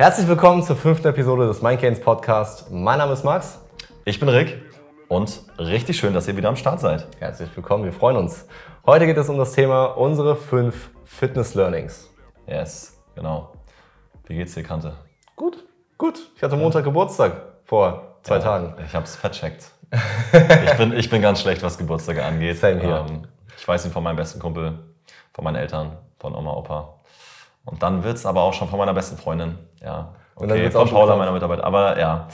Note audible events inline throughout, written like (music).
Herzlich willkommen zur fünften Episode des Mindgains Podcast. Mein Name ist Max. Ich bin Rick und richtig schön, dass ihr wieder am Start seid. Herzlich willkommen, wir freuen uns. Heute geht es um das Thema unsere fünf Fitness Learnings. Yes, genau. Wie geht's dir, Kante? Gut, gut. Ich hatte Montag Geburtstag vor zwei Ja, Tagen. Ich hab's vercheckt. ich, bin, ich bin ganz schlecht, was Geburtstage angeht. Same here. Ähm, ich weiß ihn von meinem besten Kumpel, von meinen Eltern, von Oma, Opa. Und dann wird's aber auch schon von meiner besten Freundin. Ja. Und dann Okay, von Paula, meiner Mitarbeit. Aber ja,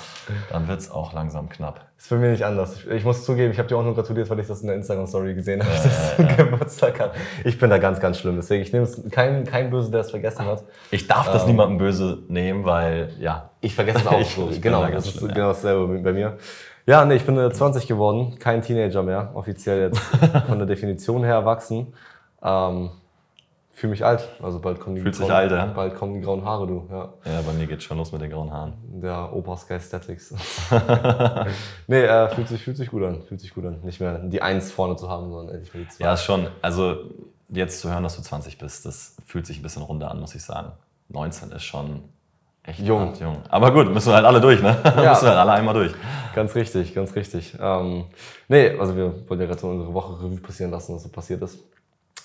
dann wird's auch langsam knapp. Ist für mich nicht anders. Ich, ich muss zugeben, ich habe dir auch nur gratuliert, weil ich das in der Instagram-Story gesehen habe, (laughs) dass du Geburtstag hast. Ich bin da ganz, ganz schlimm. Deswegen, ich nehme es kein, kein Böse, der es vergessen hat. Ich darf das Ähm. niemandem böse nehmen, weil, ja, Ich vergesse es auch (laughs) Ich- so. ich genau, da das ist schlimm, ja. genau dasselbe bei mir. Ja, nee, ich bin äh, 20 geworden, kein Teenager mehr, offiziell jetzt (laughs) von der Definition her erwachsen. Ähm, Fühle mich alt, also bald kommen die Fühlt sich grauen, alt, ja? bald kommen die grauen Haare, du. Ja, ja, bei mir geht's schon los mit den grauen Haaren. der Opa Sky Statics. (laughs) nee, äh, fühlt sich, fühlt sich gut an, fühlt sich gut an. Nicht mehr die Eins vorne zu haben, sondern endlich mal die zwei. Ja, schon. Also jetzt zu hören, dass du 20 bist, das fühlt sich ein bisschen runder an, muss ich sagen. 19 ist schon echt Jung. hart jung. Aber gut, müssen wir halt alle durch, ne? (laughs) Ja. müssen wir halt alle einmal durch. Ganz richtig, ganz richtig. Ähm, nee, also wir wollten ja gerade so unsere Woche Revue passieren lassen, was so passiert ist.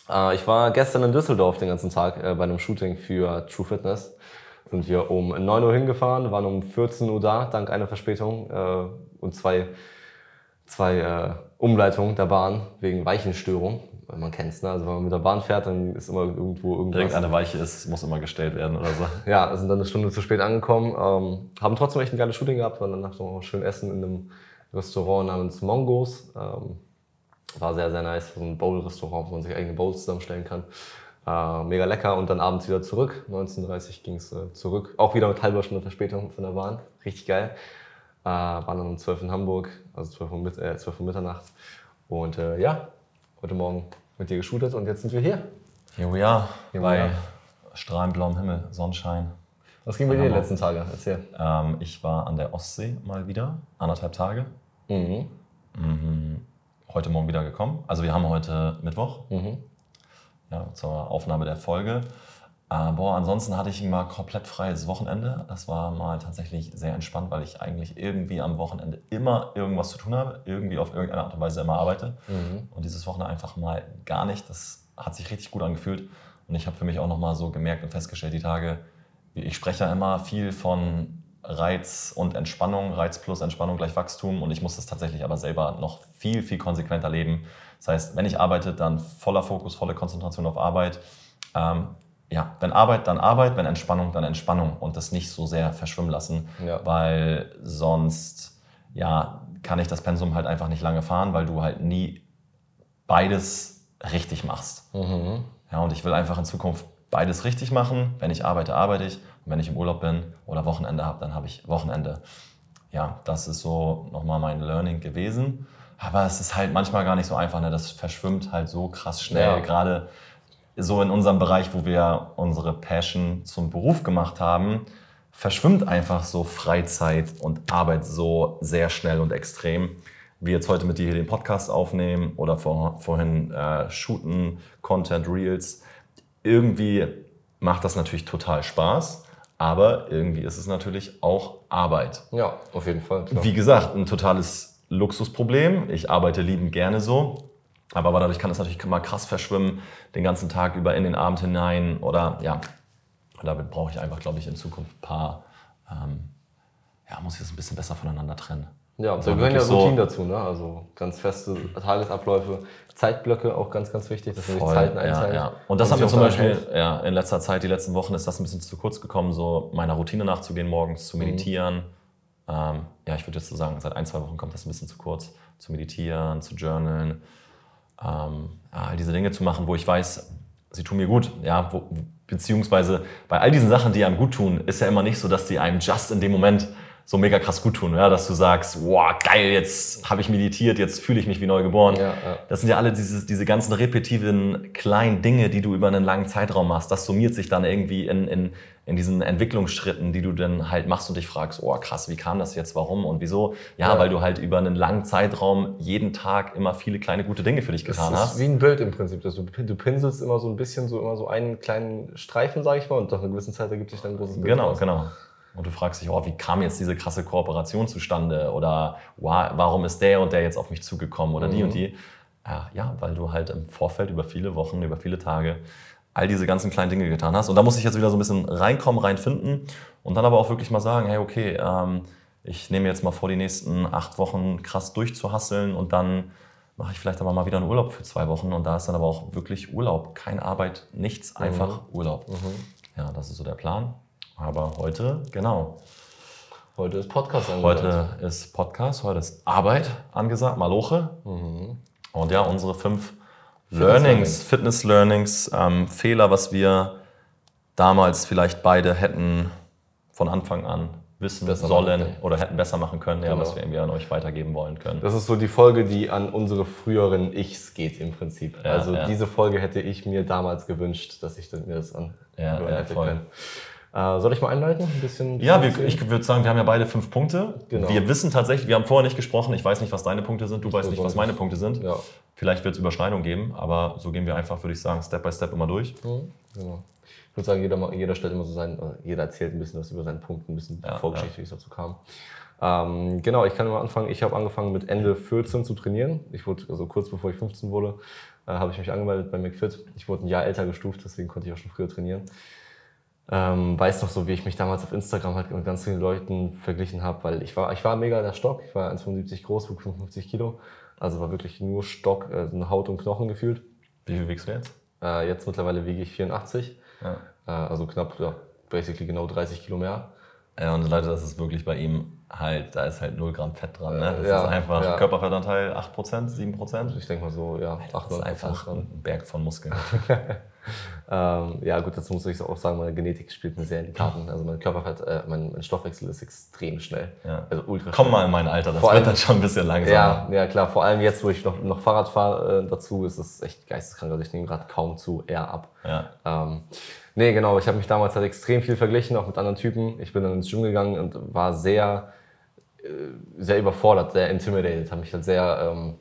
Äh, ich war gestern in Düsseldorf den ganzen Tag äh, bei einem Shooting für True Fitness. Sind wir um 9 Uhr hingefahren, waren um 14 Uhr da, dank einer Verspätung äh, und zwei, zwei äh, Umleitungen der Bahn wegen Weichenstörung. Man kennt's, ne? Also wenn man mit der Bahn fährt, dann ist immer irgendwo irgendwas. Irgendeine Weiche ist, muss immer gestellt werden oder so. Ja, sind dann eine Stunde zu spät angekommen. Ähm, haben trotzdem echt ein geiles Shooting gehabt, waren danach noch schön essen in einem Restaurant namens Mongos. Ähm, war sehr, sehr nice. So ein Bowl-Restaurant, wo man sich eigene Bowls zusammenstellen kann. Äh, mega lecker. Und dann abends wieder zurück. 19.30 ging es äh, zurück. Auch wieder mit halber Stunde Verspätung von der Bahn. Richtig geil. Äh, waren dann um 12 in Hamburg, also 12 Uhr, mit, äh, 12 Uhr Mitternacht. Und äh, ja, heute Morgen mit dir geshootet und jetzt sind wir hier. Here we are. Here we bei are. strahlend blauem Himmel, Sonnenschein. Was ging bei dir die letzten Tage? Erzähl. Ähm, ich war an der Ostsee mal wieder, anderthalb Tage. Mhm. Mhm. Heute Morgen wieder gekommen. Also wir haben heute Mittwoch. Mhm. ja, zur Aufnahme der Folge. Aber ansonsten hatte ich mal komplett freies Wochenende. Das war mal tatsächlich sehr entspannt, weil ich eigentlich irgendwie am Wochenende immer irgendwas zu tun habe, irgendwie auf irgendeine Art und Weise immer arbeite. Mhm. Und dieses Wochenende einfach mal gar nicht. Das hat sich richtig gut angefühlt. Und ich habe für mich auch nochmal so gemerkt und festgestellt, die Tage, ich spreche ja immer viel von Reiz und Entspannung, Reiz plus Entspannung gleich Wachstum. Und ich muss das tatsächlich aber selber noch viel, viel konsequenter leben. Das heißt, wenn ich arbeite, dann voller Fokus, volle Konzentration auf Arbeit. Ähm, ja, wenn Arbeit, dann Arbeit, wenn Entspannung, dann Entspannung und das nicht so sehr verschwimmen lassen, Ja. weil sonst ja, kann ich das Pensum halt einfach nicht lange fahren, weil du halt nie beides richtig machst. Mhm. Ja, und ich will einfach in Zukunft beides richtig machen. Wenn ich arbeite, arbeite ich. Wenn ich im Urlaub bin oder Wochenende habe, dann habe ich Wochenende. Ja, das ist so nochmal mein Learning gewesen. Aber es ist halt manchmal gar nicht so einfach. Ne? Das verschwimmt halt so krass schnell. Ja. Gerade so in unserem Bereich, wo wir unsere Passion zum Beruf gemacht haben, verschwimmt einfach so Freizeit und Arbeit so sehr schnell und extrem. Wie jetzt heute mit dir hier den Podcast aufnehmen oder vor, vorhin äh, shooten, Content, Reels. Irgendwie macht das natürlich total Spaß, aber irgendwie ist es natürlich auch Arbeit. Ja, auf jeden Fall. Klar. Wie gesagt, ein totales Luxusproblem. Ich arbeite liebend gerne so. Aber dadurch kann es natürlich mal krass verschwimmen, den ganzen Tag über in den Abend hinein. Oder ja, damit brauche ich einfach, glaube ich, in Zukunft ein paar, ähm, ja, muss ich das ein bisschen besser voneinander trennen. Ja, Also da gehören ja so- Routinen dazu, ne? Also ganz feste Tagesabläufe, Zeitblöcke auch ganz, ganz wichtig, dass sich Voll, Zeiten ja, einteilt. ja. Und das mir auch zum Beispiel ja, in letzter Zeit, die letzten Wochen, ist das ein bisschen zu kurz gekommen, so meiner Routine nachzugehen, morgens Mhm. zu meditieren. Ähm, ja, ich würde jetzt so sagen, seit ein, zwei Wochen kommt das ein bisschen zu kurz, zu meditieren, zu journalen. Ähm, ja, all diese Dinge zu machen, wo ich weiß, sie tun mir gut. Ja, wo, beziehungsweise bei all diesen Sachen, die einem gut tun, ist ja immer nicht so, dass die einem just in dem Moment so mega krass gut tun. Ja, dass du sagst, wow, geil, jetzt habe ich meditiert, jetzt fühle ich mich wie neu geboren. Ja, ja. Das sind ja alle diese, diese ganzen repetitiven kleinen Dinge, die du über einen langen Zeitraum machst. Das summiert sich dann irgendwie in, in, in diesen Entwicklungsschritten, die du dann halt machst und dich fragst, oh krass, wie kam das jetzt, warum und wieso? Ja, Ja. weil du halt über einen langen Zeitraum jeden Tag immer viele kleine gute Dinge für dich Das getan ist hast. wie ein Bild im Prinzip. dass Du, du pinselst immer so ein bisschen, so immer so einen kleinen Streifen, sage ich mal, und nach einer gewissen Zeit ergibt sich dann ein großes Bild. Genau, raus. genau. Und du fragst dich, oh, wie kam jetzt diese krasse Kooperation zustande? Oder wow, warum ist der und der jetzt auf mich zugekommen oder mhm. die und die? Ja, weil du halt im Vorfeld über viele Wochen, über viele Tage all diese ganzen kleinen Dinge getan hast. Und da muss ich jetzt wieder so ein bisschen reinkommen, reinfinden und dann aber auch wirklich mal sagen, hey, okay, ähm, ich nehme jetzt mal vor, die nächsten acht Wochen krass durchzuhasseln und dann mache ich vielleicht aber mal wieder einen Urlaub für zwei Wochen und da ist dann aber auch wirklich Urlaub. Keine Arbeit, nichts, einfach mhm. Urlaub. Mhm. Ja, das ist so der Plan. Aber heute, genau. Heute ist Podcast angesagt. Heute ist Podcast, heute ist Arbeit angesagt, Maloche. Mhm. Und ja, unsere fünf Learnings, Fitness-Learnings, ähm, Fehler, was wir damals vielleicht beide hätten von Anfang an wissen besser sollen oder hätten besser machen können, genau. ja, was wir irgendwie an euch weitergeben wollen können. Das ist so die Folge, die an unsere früheren Ichs geht im Prinzip. Ja, also ja. diese Folge hätte ich mir damals gewünscht, dass ich mir das an ja, ja, hätte voll. können. Äh, soll ich mal einleiten? Ein bisschen ja, wir, ich würde sagen, wir haben ja beide fünf Punkte. Genau. Wir wissen tatsächlich, wir haben vorher nicht gesprochen, ich weiß nicht, was deine Punkte sind, du weißt nicht, was meine Punkte sind. Ja. Vielleicht wird es Überschneidungen geben, aber so gehen wir einfach, würde ich sagen, Step by Step immer durch. Mhm. Genau. Ich würde sagen, jeder, jeder stellt immer so sein, jeder erzählt ein bisschen was über seinen Punkt, ein bisschen ja, Vorgeschichte, ja. wie es dazu kam. Ähm, genau, ich kann mal anfangen. Ich habe angefangen mit Ende 14 zu trainieren. Ich wurde, also kurz bevor ich 15 wurde, äh, habe ich mich angemeldet bei McFit. Ich wurde ein Jahr älter gestuft, deswegen konnte ich auch schon früher trainieren. Ähm, weiß noch so, wie ich mich damals auf Instagram halt mit ganz vielen Leuten verglichen habe, weil ich war, ich war mega der Stock. Ich war 1,75 groß, 55 Kilo. Also war wirklich nur Stock, äh, Haut und Knochen gefühlt. Wie viel wiegst du jetzt? Äh, jetzt mittlerweile wiege ich 84. Ja. Äh, also knapp, ja, basically genau 30 Kilo mehr. Ja, und Leute, das ist wirklich bei ihm halt, da ist halt 0 Gramm Fett dran. Ne? Das ja, ist einfach ja. Körperfettanteil 8%, 7%. Ich denke mal so, ja, 8 Das ist einfach ein Berg von Muskeln. (laughs) ähm, ja, gut, dazu muss ich auch sagen, meine Genetik spielt mir sehr in die Karten. Also mein Körperfett, äh, mein, mein, Stoffwechsel ist extrem schnell. Ja. Also ultra Komm mal in mein Alter, das vor wird allem, dann schon ein bisschen langsamer. Ja, ja, klar, vor allem jetzt, wo ich noch, noch Fahrrad fahre äh, dazu, ist es echt geisteskrank. Also ich nehme gerade kaum zu, eher ab. Ja. Ähm, Nee, genau. Ich habe mich damals halt extrem viel verglichen, auch mit anderen Typen. Ich bin dann ins Gym gegangen und war sehr, äh, sehr überfordert, sehr intimidated. Habe mich halt sehr, ähm,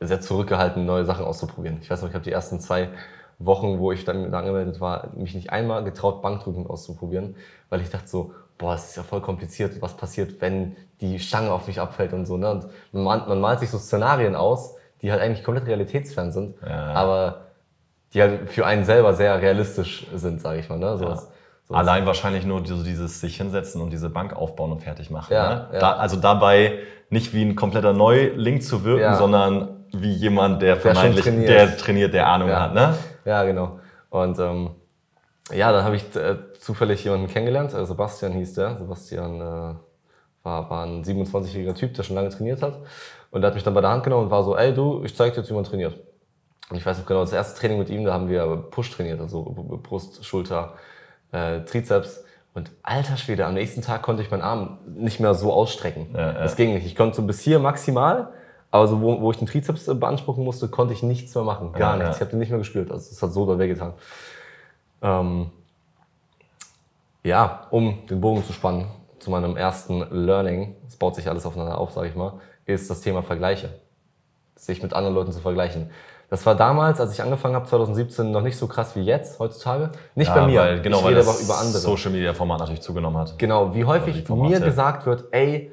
sehr zurückgehalten, neue Sachen auszuprobieren. Ich weiß noch, ich habe die ersten zwei Wochen, wo ich dann angemeldet war, mich nicht einmal getraut, Bankdrücken auszuprobieren, weil ich dachte so, boah, es ist ja voll kompliziert, was passiert, wenn die Stange auf mich abfällt und so. Ne? Und man, man malt sich so Szenarien aus, die halt eigentlich komplett realitätsfern sind, ja. aber die halt für einen selber sehr realistisch sind, sage ich mal. Ne? So ja. was, so Allein wahrscheinlich nur so dieses sich hinsetzen und diese Bank aufbauen und fertig machen. Ja, ne? Da, also dabei nicht wie ein kompletter Neuling zu wirken, sondern wie jemand, der vermeintlich, der trainiert. der trainiert, der Ahnung hat. Ne? Ja, genau. Und ähm, ja, dann habe ich äh, zufällig jemanden kennengelernt. Äh, Sebastian hieß der. Sebastian äh, war, war ein 27-jähriger Typ, der schon lange trainiert hat. Und der hat mich dann bei der Hand genommen und war so, ey du, ich zeig dir jetzt, wie man trainiert. Und ich weiß noch genau, das erste Training mit ihm, da haben wir Push trainiert, also Brust, Schulter, äh, Trizeps. Und alter Schwede, am nächsten Tag konnte ich meinen Arm nicht mehr so ausstrecken. Ja, ja. Das ging nicht. Ich konnte so bis hier maximal, aber so, wo, wo ich den Trizeps beanspruchen musste, konnte ich nichts mehr machen. Gar ja, nichts. Ich habe den nicht mehr gespürt. Also es hat so da wehgetan. Ähm, ja, um den Bogen zu spannen zu meinem ersten Learning, es baut sich alles aufeinander auf, sage ich mal, ist das Thema Vergleiche. Sich mit anderen Leuten zu vergleichen. Das war damals, als ich angefangen habe, 2017, noch nicht so krass wie jetzt, heutzutage. Nicht ja, bei mir. Weil, genau, ich weil das über andere. Social Media Format natürlich zugenommen hat. Genau, wie häufig mir gesagt wird, ey,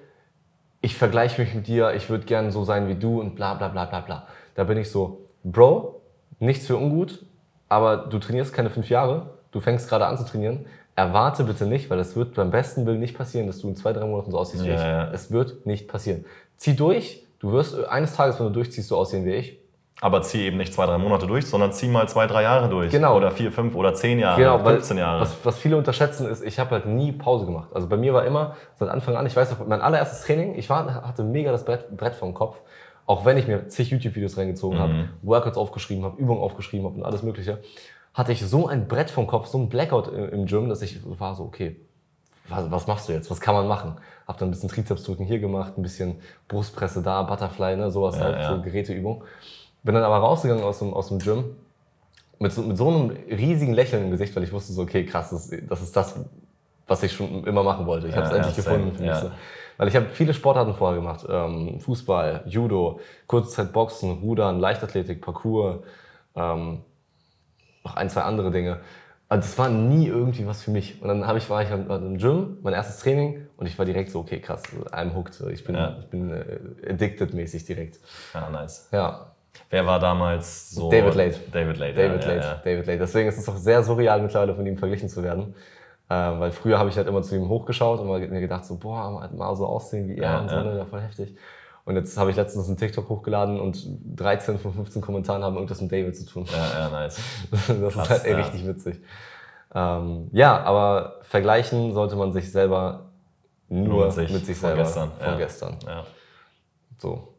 ich vergleiche mich mit dir, ich würde gerne so sein wie du und bla bla bla bla bla. Da bin ich so, Bro, nichts für ungut, aber du trainierst keine fünf Jahre, du fängst gerade an zu trainieren. Erwarte bitte nicht, weil es wird beim besten Willen nicht passieren, dass du in zwei, drei Monaten so aussiehst ja, wie ich. Ja. Es wird nicht passieren. Zieh durch, du wirst eines Tages, wenn du durchziehst, so aussehen wie ich. Aber zieh eben nicht zwei, drei Monate durch, sondern zieh mal zwei, drei Jahre durch. Genau. Oder vier, fünf oder zehn Jahre, genau, 15 Jahre. Was, was viele unterschätzen ist, ich habe halt nie Pause gemacht. Also bei mir war immer seit Anfang an, ich weiß noch, mein allererstes Training, ich war, hatte mega das Brett, Brett vom Kopf. Auch wenn ich mir zig YouTube-Videos reingezogen mhm. habe, Workouts aufgeschrieben habe, Übungen aufgeschrieben habe und alles Mögliche, hatte ich so ein Brett vom Kopf, so ein Blackout im Gym, dass ich war so, okay, was, was machst du jetzt? Was kann man machen? Hab dann ein bisschen Trizepsdrücken hier gemacht, ein bisschen Brustpresse da, Butterfly, ne, sowas ja, halt, ja. so Geräteübung. Bin dann aber rausgegangen aus dem, aus dem Gym mit so, mit so einem riesigen Lächeln im Gesicht, weil ich wusste so, okay, krass, das, das ist das, was ich schon immer machen wollte. Ich habe es ja, endlich ja, gefunden. Ja. So. Weil ich habe viele Sportarten vorher gemacht. Ähm, Fußball, Judo, Kurzzeit Boxen, Rudern, Leichtathletik, Parkour, ähm, noch ein, zwei andere Dinge. Also das war nie irgendwie was für mich. Und dann hab ich, war ich halt im Gym, mein erstes Training, und ich war direkt so, okay, krass, I'm hooked. Ich bin, Ja. ich bin äh, addicted mäßig direkt. Ja, nice. Ja, Wer war damals so? David Late. David Late. David ja, Late, Ja, ja. David Late. Deswegen ist es auch sehr surreal mittlerweile von ihm verglichen zu werden. Äh, weil früher habe ich halt immer zu ihm hochgeschaut und mir gedacht so, boah, mal- mal so aussehen wie er und so, ne, voll heftig. Und jetzt habe ich letztens einen TikTok hochgeladen und 13 von 15 Kommentaren haben irgendwas mit David zu tun. Ja, ja, nice. (laughs) Das Krass, ist halt ey, richtig witzig. Ähm, ja, aber vergleichen sollte man sich selber nur, mit sich, von selber gestern. von ja. gestern. Ja. So.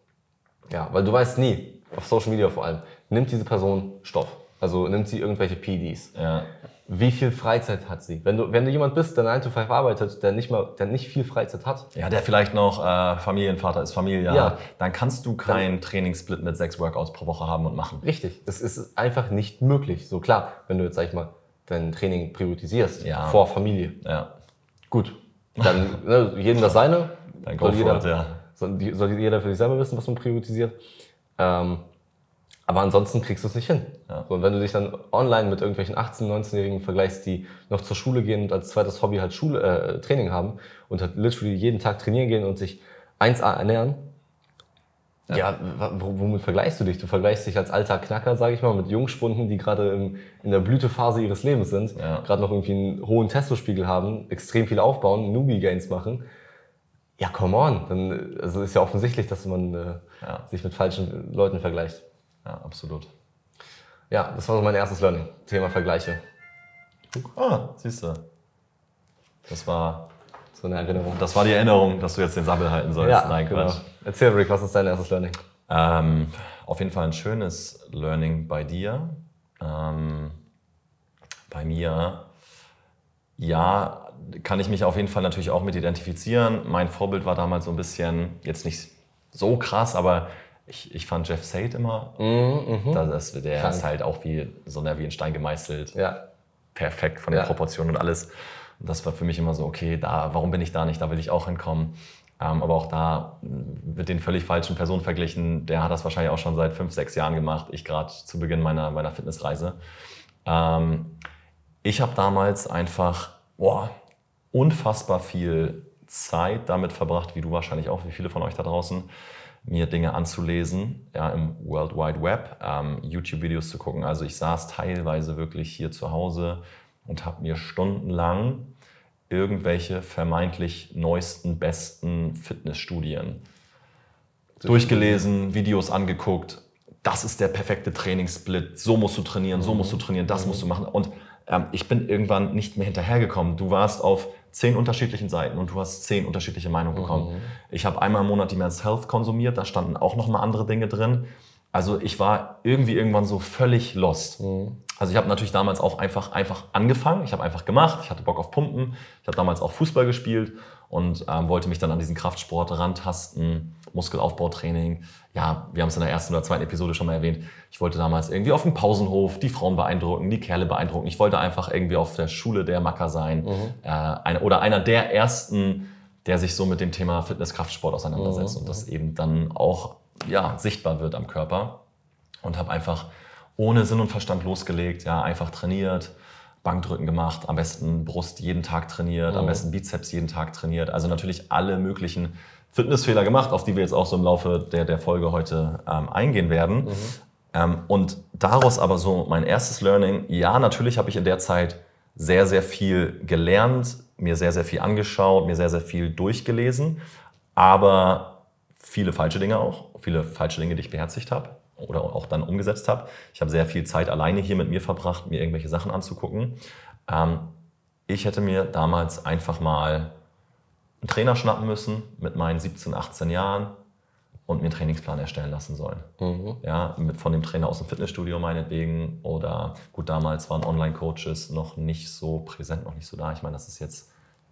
Ja, weil du weißt nie, auf Social Media vor allem, nimmt diese Person Stoff. Also nimmt sie irgendwelche PDs. Ja. Wie viel Freizeit hat sie? Wenn du, wenn du jemand bist, der 9 to 5 arbeitet, der nicht, mal, der nicht viel Freizeit hat, ja, der vielleicht noch äh, Familienvater ist, Familie Ja. hat, dann kannst du keinen Trainingssplit mit sechs Workouts pro Woche haben und machen. richtig, es ist einfach nicht möglich. So klar, wenn du jetzt, sag ich mal, dein Training priorisierst Ja. vor Familie, Ja. gut, dann ne, jedem das seine. Dann soll, for jeder, it, ja. soll, soll jeder für sich selber wissen, was man priorisiert. Ähm, aber ansonsten kriegst du es nicht hin. Ja. So, und wenn du dich dann online mit irgendwelchen 18-, 19-Jährigen vergleichst, die noch zur Schule gehen und als zweites Hobby halt Schule, äh, Training haben und halt literally jeden Tag trainieren gehen und sich 1A ernähren, ja, wo- womit vergleichst du dich? Du vergleichst dich als alter Knacker, sage ich mal, mit Jungspunden, die gerade in der Blütephase ihres Lebens sind, Ja. gerade noch irgendwie einen hohen Testospiegel haben, extrem viel aufbauen, Newbie-Gains machen. Ja, come on. Dann, also ist ja offensichtlich, dass man äh, Ja. sich mit falschen Leuten vergleicht. Ja, absolut. Ja, das war so mein erstes Learning. Thema Vergleiche. Ah, siehst du. Das war, So eine Erinnerung. das war die Erinnerung, dass du jetzt den Sabbel halten sollst. ja, Nein, genau. Quatsch. Erzähl, Rick, was ist dein erstes Learning? Ähm, auf jeden Fall ein schönes Learning bei dir. Ähm, bei mir, ja, kann ich mich auf jeden Fall natürlich auch mit identifizieren. Mein Vorbild war damals so ein bisschen, jetzt nicht so krass, aber ich, ich fand Jeff Sade immer, Mhm, das ist, der Krank. ist halt auch wie so ne, wie ein Stein gemeißelt Ja, perfekt von den Ja. Proportionen und alles. Und das war für mich immer so, okay, da, warum bin ich da nicht? Da will ich auch hinkommen. Ähm, aber auch da mh, mit den völlig falschen Personen verglichen. Der hat das wahrscheinlich auch schon seit fünf, sechs Jahren gemacht. Ich gerade zu Beginn meiner, meiner Fitnessreise. Ähm, ich habe damals einfach boah, unfassbar viel Zeit damit verbracht, wie du wahrscheinlich auch, wie viele von euch da draußen, mir Dinge anzulesen, ja, im World Wide Web, ähm, YouTube-Videos zu gucken. Also ich saß teilweise wirklich hier zu Hause und habe mir stundenlang irgendwelche vermeintlich neuesten, besten Fitnessstudien durchgelesen, Videos angeguckt. Das ist der perfekte Trainingssplit. So musst du trainieren, so musst du trainieren, das musst du machen. Und ähm, ich bin irgendwann nicht mehr hinterhergekommen. Du warst auf zehn unterschiedlichen Seiten und du hast zehn unterschiedliche Meinungen bekommen. Ich habe einmal im Monat die Men's Health konsumiert, da standen auch noch mal andere Dinge drin. Also ich war irgendwie irgendwann so völlig lost. Also ich habe natürlich damals auch einfach, einfach angefangen. Ich habe einfach gemacht. Ich hatte Bock auf Pumpen. Ich habe damals auch Fußball gespielt und ähm, wollte mich dann an diesen Kraftsport rantasten, Muskelaufbautraining. Ja, wir haben es in der ersten oder zweiten Episode schon mal erwähnt. Ich wollte damals irgendwie auf dem Pausenhof die Frauen beeindrucken, die Kerle beeindrucken. Ich wollte einfach irgendwie auf der Schule der Macker sein. Äh, ein, oder einer der ersten, der sich so mit dem Thema Fitness-Kraftsport auseinandersetzt und das eben dann auch ja, sichtbar wird am Körper und habe einfach ohne Sinn und Verstand losgelegt, ja, einfach trainiert, Bankdrücken gemacht, am besten Brust jeden Tag trainiert, am besten Bizeps jeden Tag trainiert. Also natürlich alle möglichen Fitnessfehler gemacht, auf die wir jetzt auch so im Laufe der, der Folge heute ähm, eingehen werden. Ähm, und daraus aber so mein erstes Learning, ja, natürlich habe ich in der Zeit sehr, sehr viel gelernt, mir sehr, sehr viel angeschaut, mir sehr, sehr viel durchgelesen, aber viele falsche Dinge auch, viele falsche Dinge, die ich beherzigt habe oder auch dann umgesetzt habe. Ich habe sehr viel Zeit alleine hier mit mir verbracht, mir irgendwelche Sachen anzugucken. Ähm, ich hätte mir damals einfach mal einen Trainer schnappen müssen mit meinen 17, 18 Jahren und mir einen Trainingsplan erstellen lassen sollen. Ja, mit, von dem Trainer aus dem Fitnessstudio meinetwegen oder gut, damals waren Online-Coaches noch nicht so präsent, noch nicht so da. Ich meine, das ist jetzt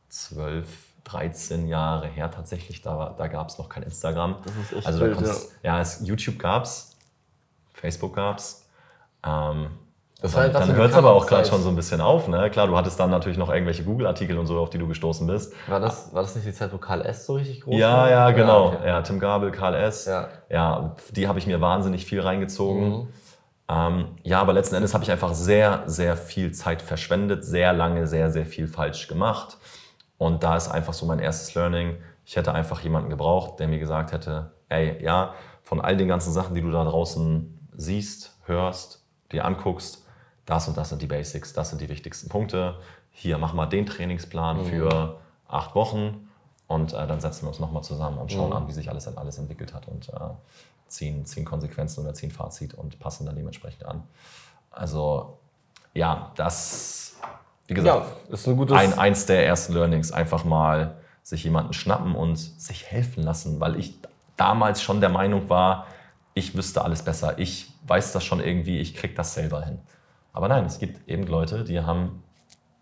12, 13 Jahre her tatsächlich. Da, da gab es noch kein Instagram. Das ist echt also da wild, ja. es, YouTube gab es, Facebook gab es. Ähm, Das war ja dann dann hört es aber auch gerade schon so ein bisschen auf. Ne? Klar, du hattest dann natürlich noch irgendwelche Google-Artikel und so, auf die du gestoßen bist. War das, war das nicht die Zeit, wo Karl S. so richtig groß Ja, war? ja, genau. okay. Ja, Tim Gabel, Karl S. Ja. ja die habe ich mir wahnsinnig viel reingezogen. Mhm. Ähm, ja, aber letzten Endes habe ich einfach sehr, sehr viel Zeit verschwendet, sehr lange, sehr, sehr viel falsch gemacht. Und da ist einfach so mein erstes Learning. Ich hätte einfach jemanden gebraucht, der mir gesagt hätte, ey, ja, von all den ganzen Sachen, die du da draußen siehst, hörst, dir anguckst, das und das sind die Basics, das sind die wichtigsten Punkte. Hier, mach mal den Trainingsplan mhm. für acht Wochen und äh, dann setzen wir uns nochmal zusammen und schauen mhm. an, wie sich alles, alles entwickelt hat und äh, ziehen, ziehen Konsequenzen oder ziehen Fazit und passen dann dementsprechend an. Also ja, das, wie gesagt, ja, ist ein gutes ein, eins der ersten Learnings, einfach mal sich jemanden schnappen und sich helfen lassen, weil ich damals schon der Meinung war, ich wüsste alles besser, ich weiß das schon irgendwie, ich kriege das selber hin. Aber nein, es gibt eben Leute, die haben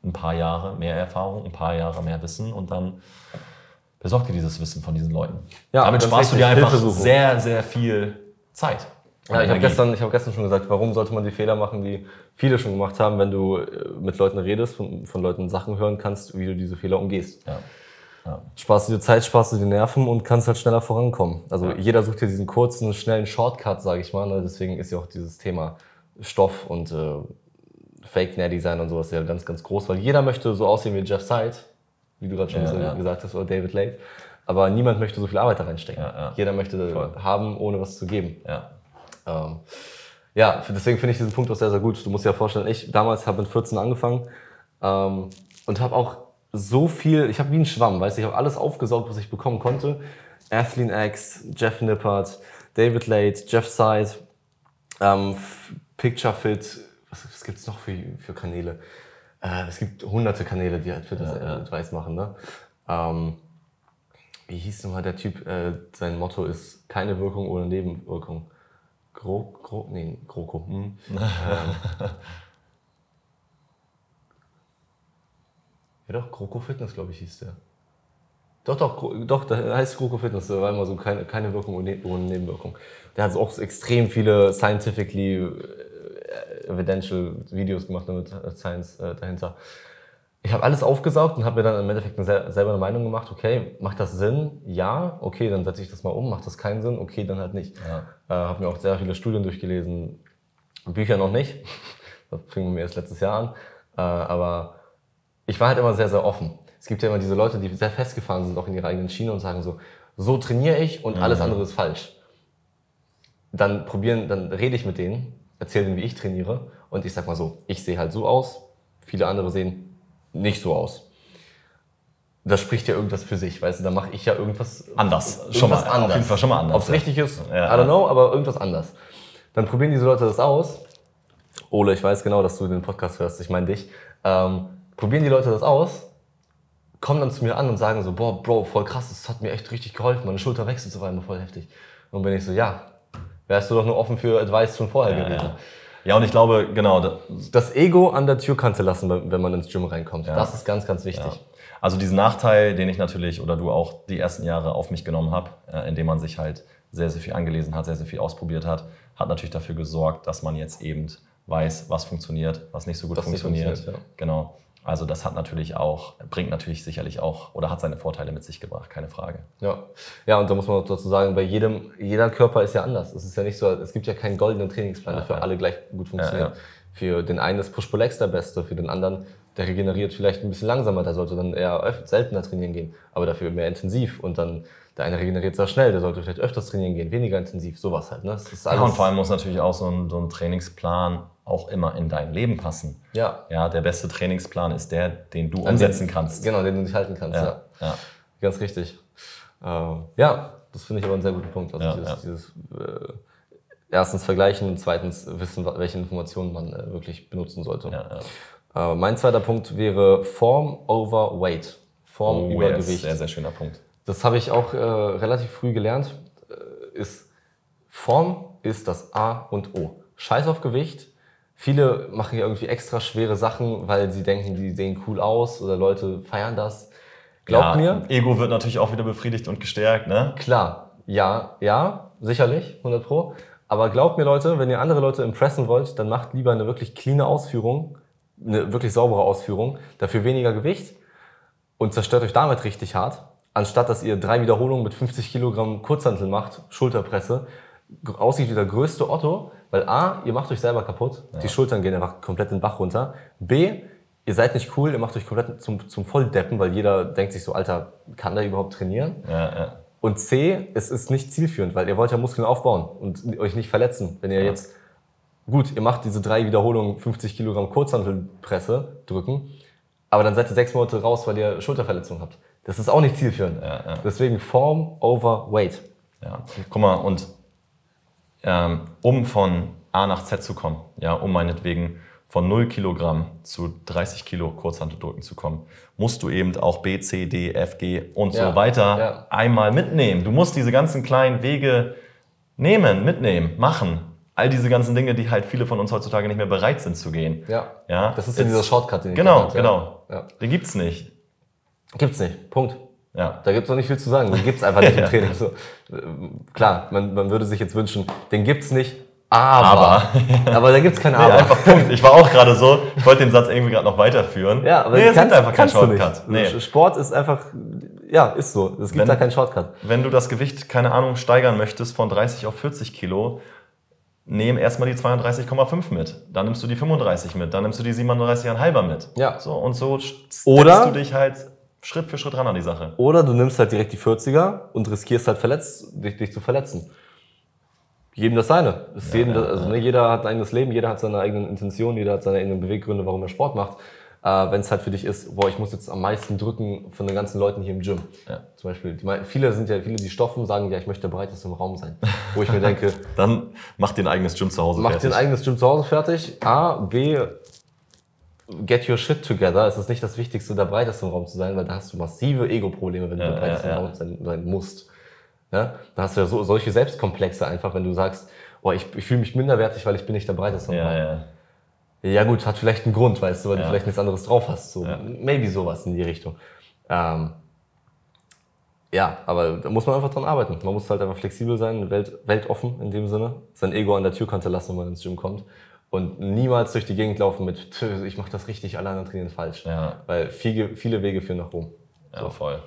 ein paar Jahre mehr Erfahrung, ein paar Jahre mehr Wissen und dann besorg dir dieses Wissen von diesen Leuten. Ja, Damit sparst du dir einfach sehr, sehr viel Zeit. Ja, ich habe gestern, hab gestern schon gesagt, warum sollte man die Fehler machen, die viele schon gemacht haben, wenn du äh, mit Leuten redest, von, von Leuten Sachen hören kannst, wie du diese Fehler umgehst. Ja. Ja. Sparst du dir Zeit, sparst du dir Nerven und kannst halt schneller vorankommen. Also ja. jeder sucht hier diesen kurzen, schnellen Shortcut, sage ich mal. Ne? Deswegen ist ja auch dieses Thema Stoff und äh, Fake-Nair-Design und sowas ja ganz, ganz groß, weil jeder möchte so aussehen wie Jeff Side, wie du gerade schon ja, gesagt hast, oder David Late. Aber niemand möchte so viel Arbeit da reinstecken. Jeder möchte Voll. haben, ohne was zu geben. Ja, ähm, ja deswegen finde ich diesen Punkt auch sehr, sehr gut. Du musst dir ja vorstellen, ich damals habe mit 14 angefangen ähm, und habe auch so viel, ich habe wie ein Schwamm, weißt du, ich habe alles aufgesaugt, was ich bekommen konnte. Athlean X, Jeff Nippert, David Late, Jeff Side, ähm, Picture Fit, was, was gibt es noch für, für Kanäle? Äh, es gibt hunderte Kanäle, die halt für das ja, Advice machen. Ne? Ähm, wie hieß nochmal der Typ? Äh, sein Motto ist keine Wirkung ohne Nebenwirkung. Gro, Gro, nee, GroKo. Hm. (laughs) ähm, ja doch, GroKo Fitness, glaube ich, hieß der. Doch, doch, doch, da heißt GroKo Fitness, da war immer so keine, keine Wirkung ohne Nebenwirkung. Der hat auch extrem viele scientifically evidential Videos gemacht mit äh, Science äh, dahinter. Ich habe alles aufgesaugt und habe mir dann im Endeffekt eine, selber eine Meinung gemacht, okay, macht das Sinn? Ja, okay, dann setze ich das mal um. Macht das keinen Sinn? Okay, dann halt nicht. Ja. Äh, habe mir auch sehr viele Studien durchgelesen, Bücher noch nicht. (laughs) Das fing mir erst letztes Jahr an. Äh, aber ich war halt immer sehr, sehr offen. Es gibt ja immer diese Leute, die sehr festgefahren sind, auch in ihrer eigenen Schiene und sagen so, so trainiere ich und alles mhm. andere ist falsch. Dann probieren, dann rede ich mit denen erzähle denen, wie ich trainiere. Und ich sag mal so, ich sehe halt so aus, viele andere sehen nicht so aus. Das spricht ja irgendwas für sich, weißt du, da mache ich ja irgendwas anders. Irgendwas schon mal anders. Auf jeden Fall schon mal anders. Ob es ja. richtig ist, ja. I don't know, aber irgendwas anders. Dann probieren diese Leute das aus. Ole, ich weiß genau, dass du den Podcast hörst, ich meine dich. Ähm, probieren die Leute das aus, kommen dann zu mir an und sagen so, boah, Bro, voll krass, das hat mir echt richtig geholfen, meine Schulter wechselt so einmal voll heftig. Und bin ich so, ja, wärst du doch nur offen für Advice schon vorher ja, gewesen. Ja. ja, und ich glaube, genau. Das Ego an der Türkante lassen, wenn man ins Gym reinkommt. Ja. Das ist ganz, ganz wichtig. Also diesen Nachteil, den ich natürlich oder du auch die ersten Jahre auf mich genommen habt, äh, indem man sich halt sehr, sehr viel angelesen hat, sehr, sehr viel ausprobiert hat, hat natürlich dafür gesorgt, dass man jetzt eben weiß, was funktioniert, was nicht so gut das funktioniert. funktioniert. Genau. Also das hat natürlich auch, bringt natürlich sicherlich auch oder hat seine Vorteile mit sich gebracht, keine Frage. Ja, ja und da muss man dazu sagen, bei jedem, jeder Körper ist ja anders. Es ist ja nicht so, es gibt ja keinen goldenen Trainingsplan, der ja, für ja. alle gleich gut funktioniert. Ja, für den einen ist Push-Pull-Legs der beste, für den anderen, der regeneriert vielleicht ein bisschen langsamer, der sollte dann eher seltener trainieren gehen, aber dafür mehr intensiv und dann der eine regeneriert sehr schnell, der sollte vielleicht öfters trainieren gehen, weniger intensiv, sowas halt. Ne? Das ist alles ja, und vor allem muss natürlich auch so ein, so ein Trainingsplan auch immer in dein Leben passen. Ja. Ja, der beste Trainingsplan ist der, den du umsetzen kannst. Genau, den du nicht halten kannst, ja. ja. ja. Ganz richtig. Äh, ja, das finde ich aber einen sehr guten Punkt. Also ja, dieses, dieses äh, erstens vergleichen und zweitens wissen, welche Informationen man äh, wirklich benutzen sollte. Äh, mein zweiter Punkt wäre Form over Weight. Form oh, über Gewicht. Sehr, sehr schöner Punkt. Das habe ich auch äh, relativ früh gelernt. Äh, ist Form ist das A und O. Scheiß auf Gewicht, Viele machen ja irgendwie extra schwere Sachen, weil sie denken, die sehen cool aus oder Leute feiern das. Glaubt ja, mir. Ego wird natürlich auch wieder befriedigt und gestärkt, ne? Klar, ja, ja, sicherlich, 100 Pro. Aber glaubt mir, Leute, wenn ihr andere Leute impressen wollt, dann macht lieber eine wirklich cleane Ausführung, eine wirklich saubere Ausführung, dafür weniger Gewicht und zerstört euch damit richtig hart, anstatt dass ihr drei Wiederholungen mit 50 Kilogramm Kurzhantel macht, Schulterpresse, aussieht wie der größte Otto, weil A, ihr macht euch selber kaputt, die Schultern gehen einfach komplett den Bach runter. B, ihr seid nicht cool, ihr macht euch komplett zum, zum Volldeppen, weil jeder denkt sich so, Alter, kann der überhaupt trainieren? Ja, ja. Und C, es ist nicht zielführend, weil ihr wollt ja Muskeln aufbauen und euch nicht verletzen. Wenn ihr jetzt, gut, ihr macht diese drei Wiederholungen 50 Kilogramm Kurzhantelpresse drücken, aber dann seid ihr sechs Monate raus, weil ihr Schulterverletzungen habt. Das ist auch nicht zielführend. Ja, ja. Deswegen Form over Weight. Ja, guck mal, und ähm, um von A nach Z zu kommen, ja, um meinetwegen von 0 Kilogramm zu 30 Kilo Kurzhanteldrücken zu kommen, musst du eben auch B, C, D, F, G und Ja, so weiter ja. einmal mitnehmen. Du musst diese ganzen kleinen Wege nehmen, mitnehmen, machen. All diese ganzen Dinge, die halt viele von uns heutzutage nicht mehr bereit sind zu gehen. Ja. Ja, Das ist ja dieser Shortcut, den ich Genau, ja. genau. Den gibt's nicht. Gibt's nicht. Punkt. Ja. Da gibt's noch nicht viel zu sagen. Den gibt's einfach nicht im (laughs) Training. So, ähm, klar, man, man würde sich jetzt wünschen, den gibt's nicht, aber. Aber, (laughs) da gibt's kein Nee, Aber. einfach Punkt. Ich war auch gerade so, ich wollte den Satz irgendwie gerade noch weiterführen. Ja, aber nee, es gibt einfach keinen Shortcut. Nee. Sport ist einfach, ja, ist so. Es gibt Wenn- da keinen Shortcut. Wenn du das Gewicht, keine Ahnung, steigern möchtest von 30 auf 40 Kilo, nehm erstmal die 32,5 mit. Dann nimmst du die 35 mit. Dann nimmst du die 37,5 mit. Ja. So, und so Oder- du dich halt Schritt für Schritt ran an die Sache. Oder du nimmst halt direkt die 40er und riskierst halt verletzt, dich, dich zu verletzen. Jedem das seine. Ist jedem das, also, ne, jeder hat ein eigenes Leben, jeder hat seine eigenen Intentionen, jeder hat seine eigenen Beweggründe, warum er Sport macht. Äh, Wenn es halt für dich ist, boah, ich muss jetzt am meisten drücken von den ganzen Leuten hier im Gym. Ja. Zum Beispiel, die, viele sind ja, viele, die stoffen, sagen, ja, ich möchte der breiteste im Raum sein. Wo ich mir (laughs) denke, Dann mach dir ein eigenes Gym zu Hause Mach fertig. dein eigenes Gym zu Hause fertig. A, B, get your shit together. Es ist nicht das Wichtigste, der breiteste im Raum zu sein, weil da hast du massive Ego-Probleme, wenn du Ja, der breiteste ja, ja. im Raum sein, sein musst. Ja? Da hast du ja so, solche Selbstkomplexe einfach, wenn du sagst, oh, ich, ich fühle mich minderwertig, weil ich bin nicht der breiteste im Raum. ja. Ja gut, hat vielleicht einen Grund, weißt du, weil du vielleicht nichts anderes drauf hast. So. Maybe sowas in die Richtung. Ähm, ja, aber da muss man einfach dran arbeiten. Man muss halt einfach flexibel sein, welt, weltoffen in dem Sinne, sein Ego an der Türkante lassen, wenn man ins Gym kommt. Und niemals durch die Gegend laufen mit, "Tö, ich mache das richtig, alle anderen trainieren falsch. Ja. Weil viele, viele Wege führen nach Rom. Ja, voll.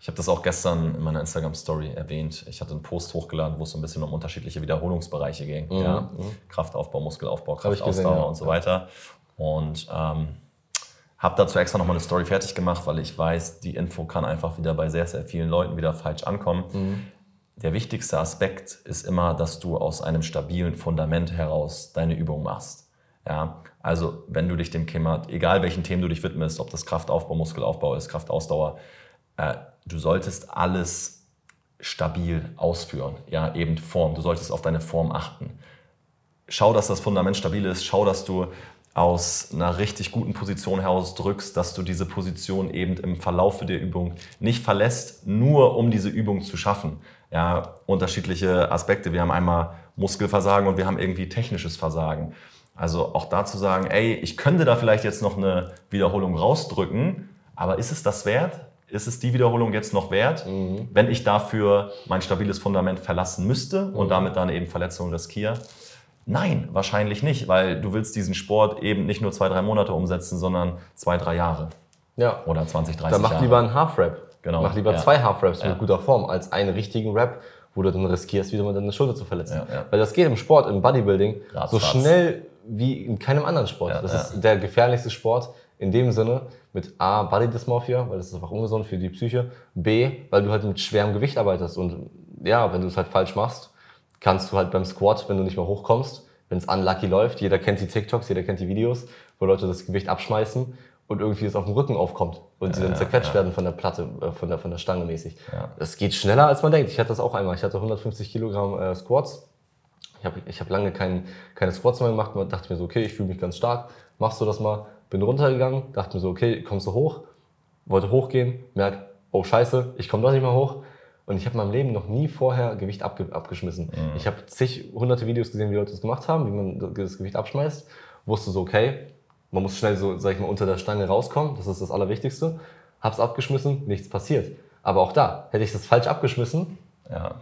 Ich habe das auch gestern in meiner Instagram-Story erwähnt. Ich hatte einen Post hochgeladen, wo es so ein bisschen um unterschiedliche Wiederholungsbereiche ging. Ja? Kraftaufbau, Muskelaufbau, gesehen, Kraftausdauer ja. und so weiter. Und ähm, habe dazu extra nochmal eine Story fertig gemacht, weil ich weiß, die Info kann einfach wieder bei sehr, sehr vielen Leuten wieder falsch ankommen. Der wichtigste Aspekt ist immer, dass du aus einem stabilen Fundament heraus deine Übung machst. Ja, also wenn du dich dem Thema, egal welchen Themen du dich widmest, ob das Kraftaufbau, Muskelaufbau ist, Kraftausdauer, äh, du solltest alles stabil ausführen. Ja, eben Form. Du solltest auf deine Form achten. Schau, dass das Fundament stabil ist. Schau, dass du aus einer richtig guten Position heraus drückst, dass du diese Position eben im Verlaufe der Übung nicht verlässt, nur um diese Übung zu schaffen. Ja, unterschiedliche Aspekte. Wir haben einmal Muskelversagen und wir haben irgendwie technisches Versagen. Also auch da zu sagen, ey, ich könnte da vielleicht jetzt noch eine Wiederholung rausdrücken, aber ist es das wert? Ist es die Wiederholung jetzt noch wert, wenn ich dafür mein stabiles Fundament verlassen müsste und damit dann eben Verletzungen riskiere? Nein, wahrscheinlich nicht, weil du willst diesen Sport eben nicht nur zwei, drei Monate umsetzen, sondern zwei, drei Jahre Ja. oder 20, 30 Dann mach Jahre. lieber einen Half-Rap. Genau, Mach lieber ja. zwei Half-Raps Ja. mit guter Form als einen richtigen Rap, wo du dann riskierst, wieder mal deine Schulter zu verletzen. Ja. Weil das geht im Sport, im Bodybuilding, Ratzfatz. so schnell wie in keinem anderen Sport. Das ist der gefährlichste Sport in dem Sinne mit A, Body Dysmorphia, weil das ist einfach ungesund für die Psyche. B, weil du halt mit schwerem Gewicht arbeitest. Und ja, wenn du es halt falsch machst, kannst du halt beim Squat, wenn du nicht mehr hochkommst, wenn es unlucky läuft, jeder kennt die TikToks, jeder kennt die Videos, wo Leute das Gewicht abschmeißen und irgendwie es auf dem Rücken aufkommt und sie dann ja, zerquetscht ja. werden von der Platte, äh, von der, von der Stange mäßig. Ja. Das geht schneller, als man denkt. Ich hatte das auch einmal. Ich hatte 150 Kilogramm äh, Squats. Ich habe ich hab lange kein, keine Squats mehr gemacht und dachte mir so, okay, ich fühle mich ganz stark. Machst du das mal? Bin runtergegangen, dachte mir so, okay, kommst du hoch? Wollte hochgehen, merk, oh scheiße, ich komme doch nicht mehr hoch. Und ich habe in meinem Leben noch nie vorher Gewicht abge abgeschmissen. Ich habe zig, hunderte Videos gesehen, wie Leute das gemacht haben, wie man das Gewicht abschmeißt. Wusste so, okay, man muss schnell so, sag ich mal, unter der Stange rauskommen. Das ist das Allerwichtigste. Hab's abgeschmissen, nichts passiert. Aber auch da, hätte ich das falsch abgeschmissen, Ja.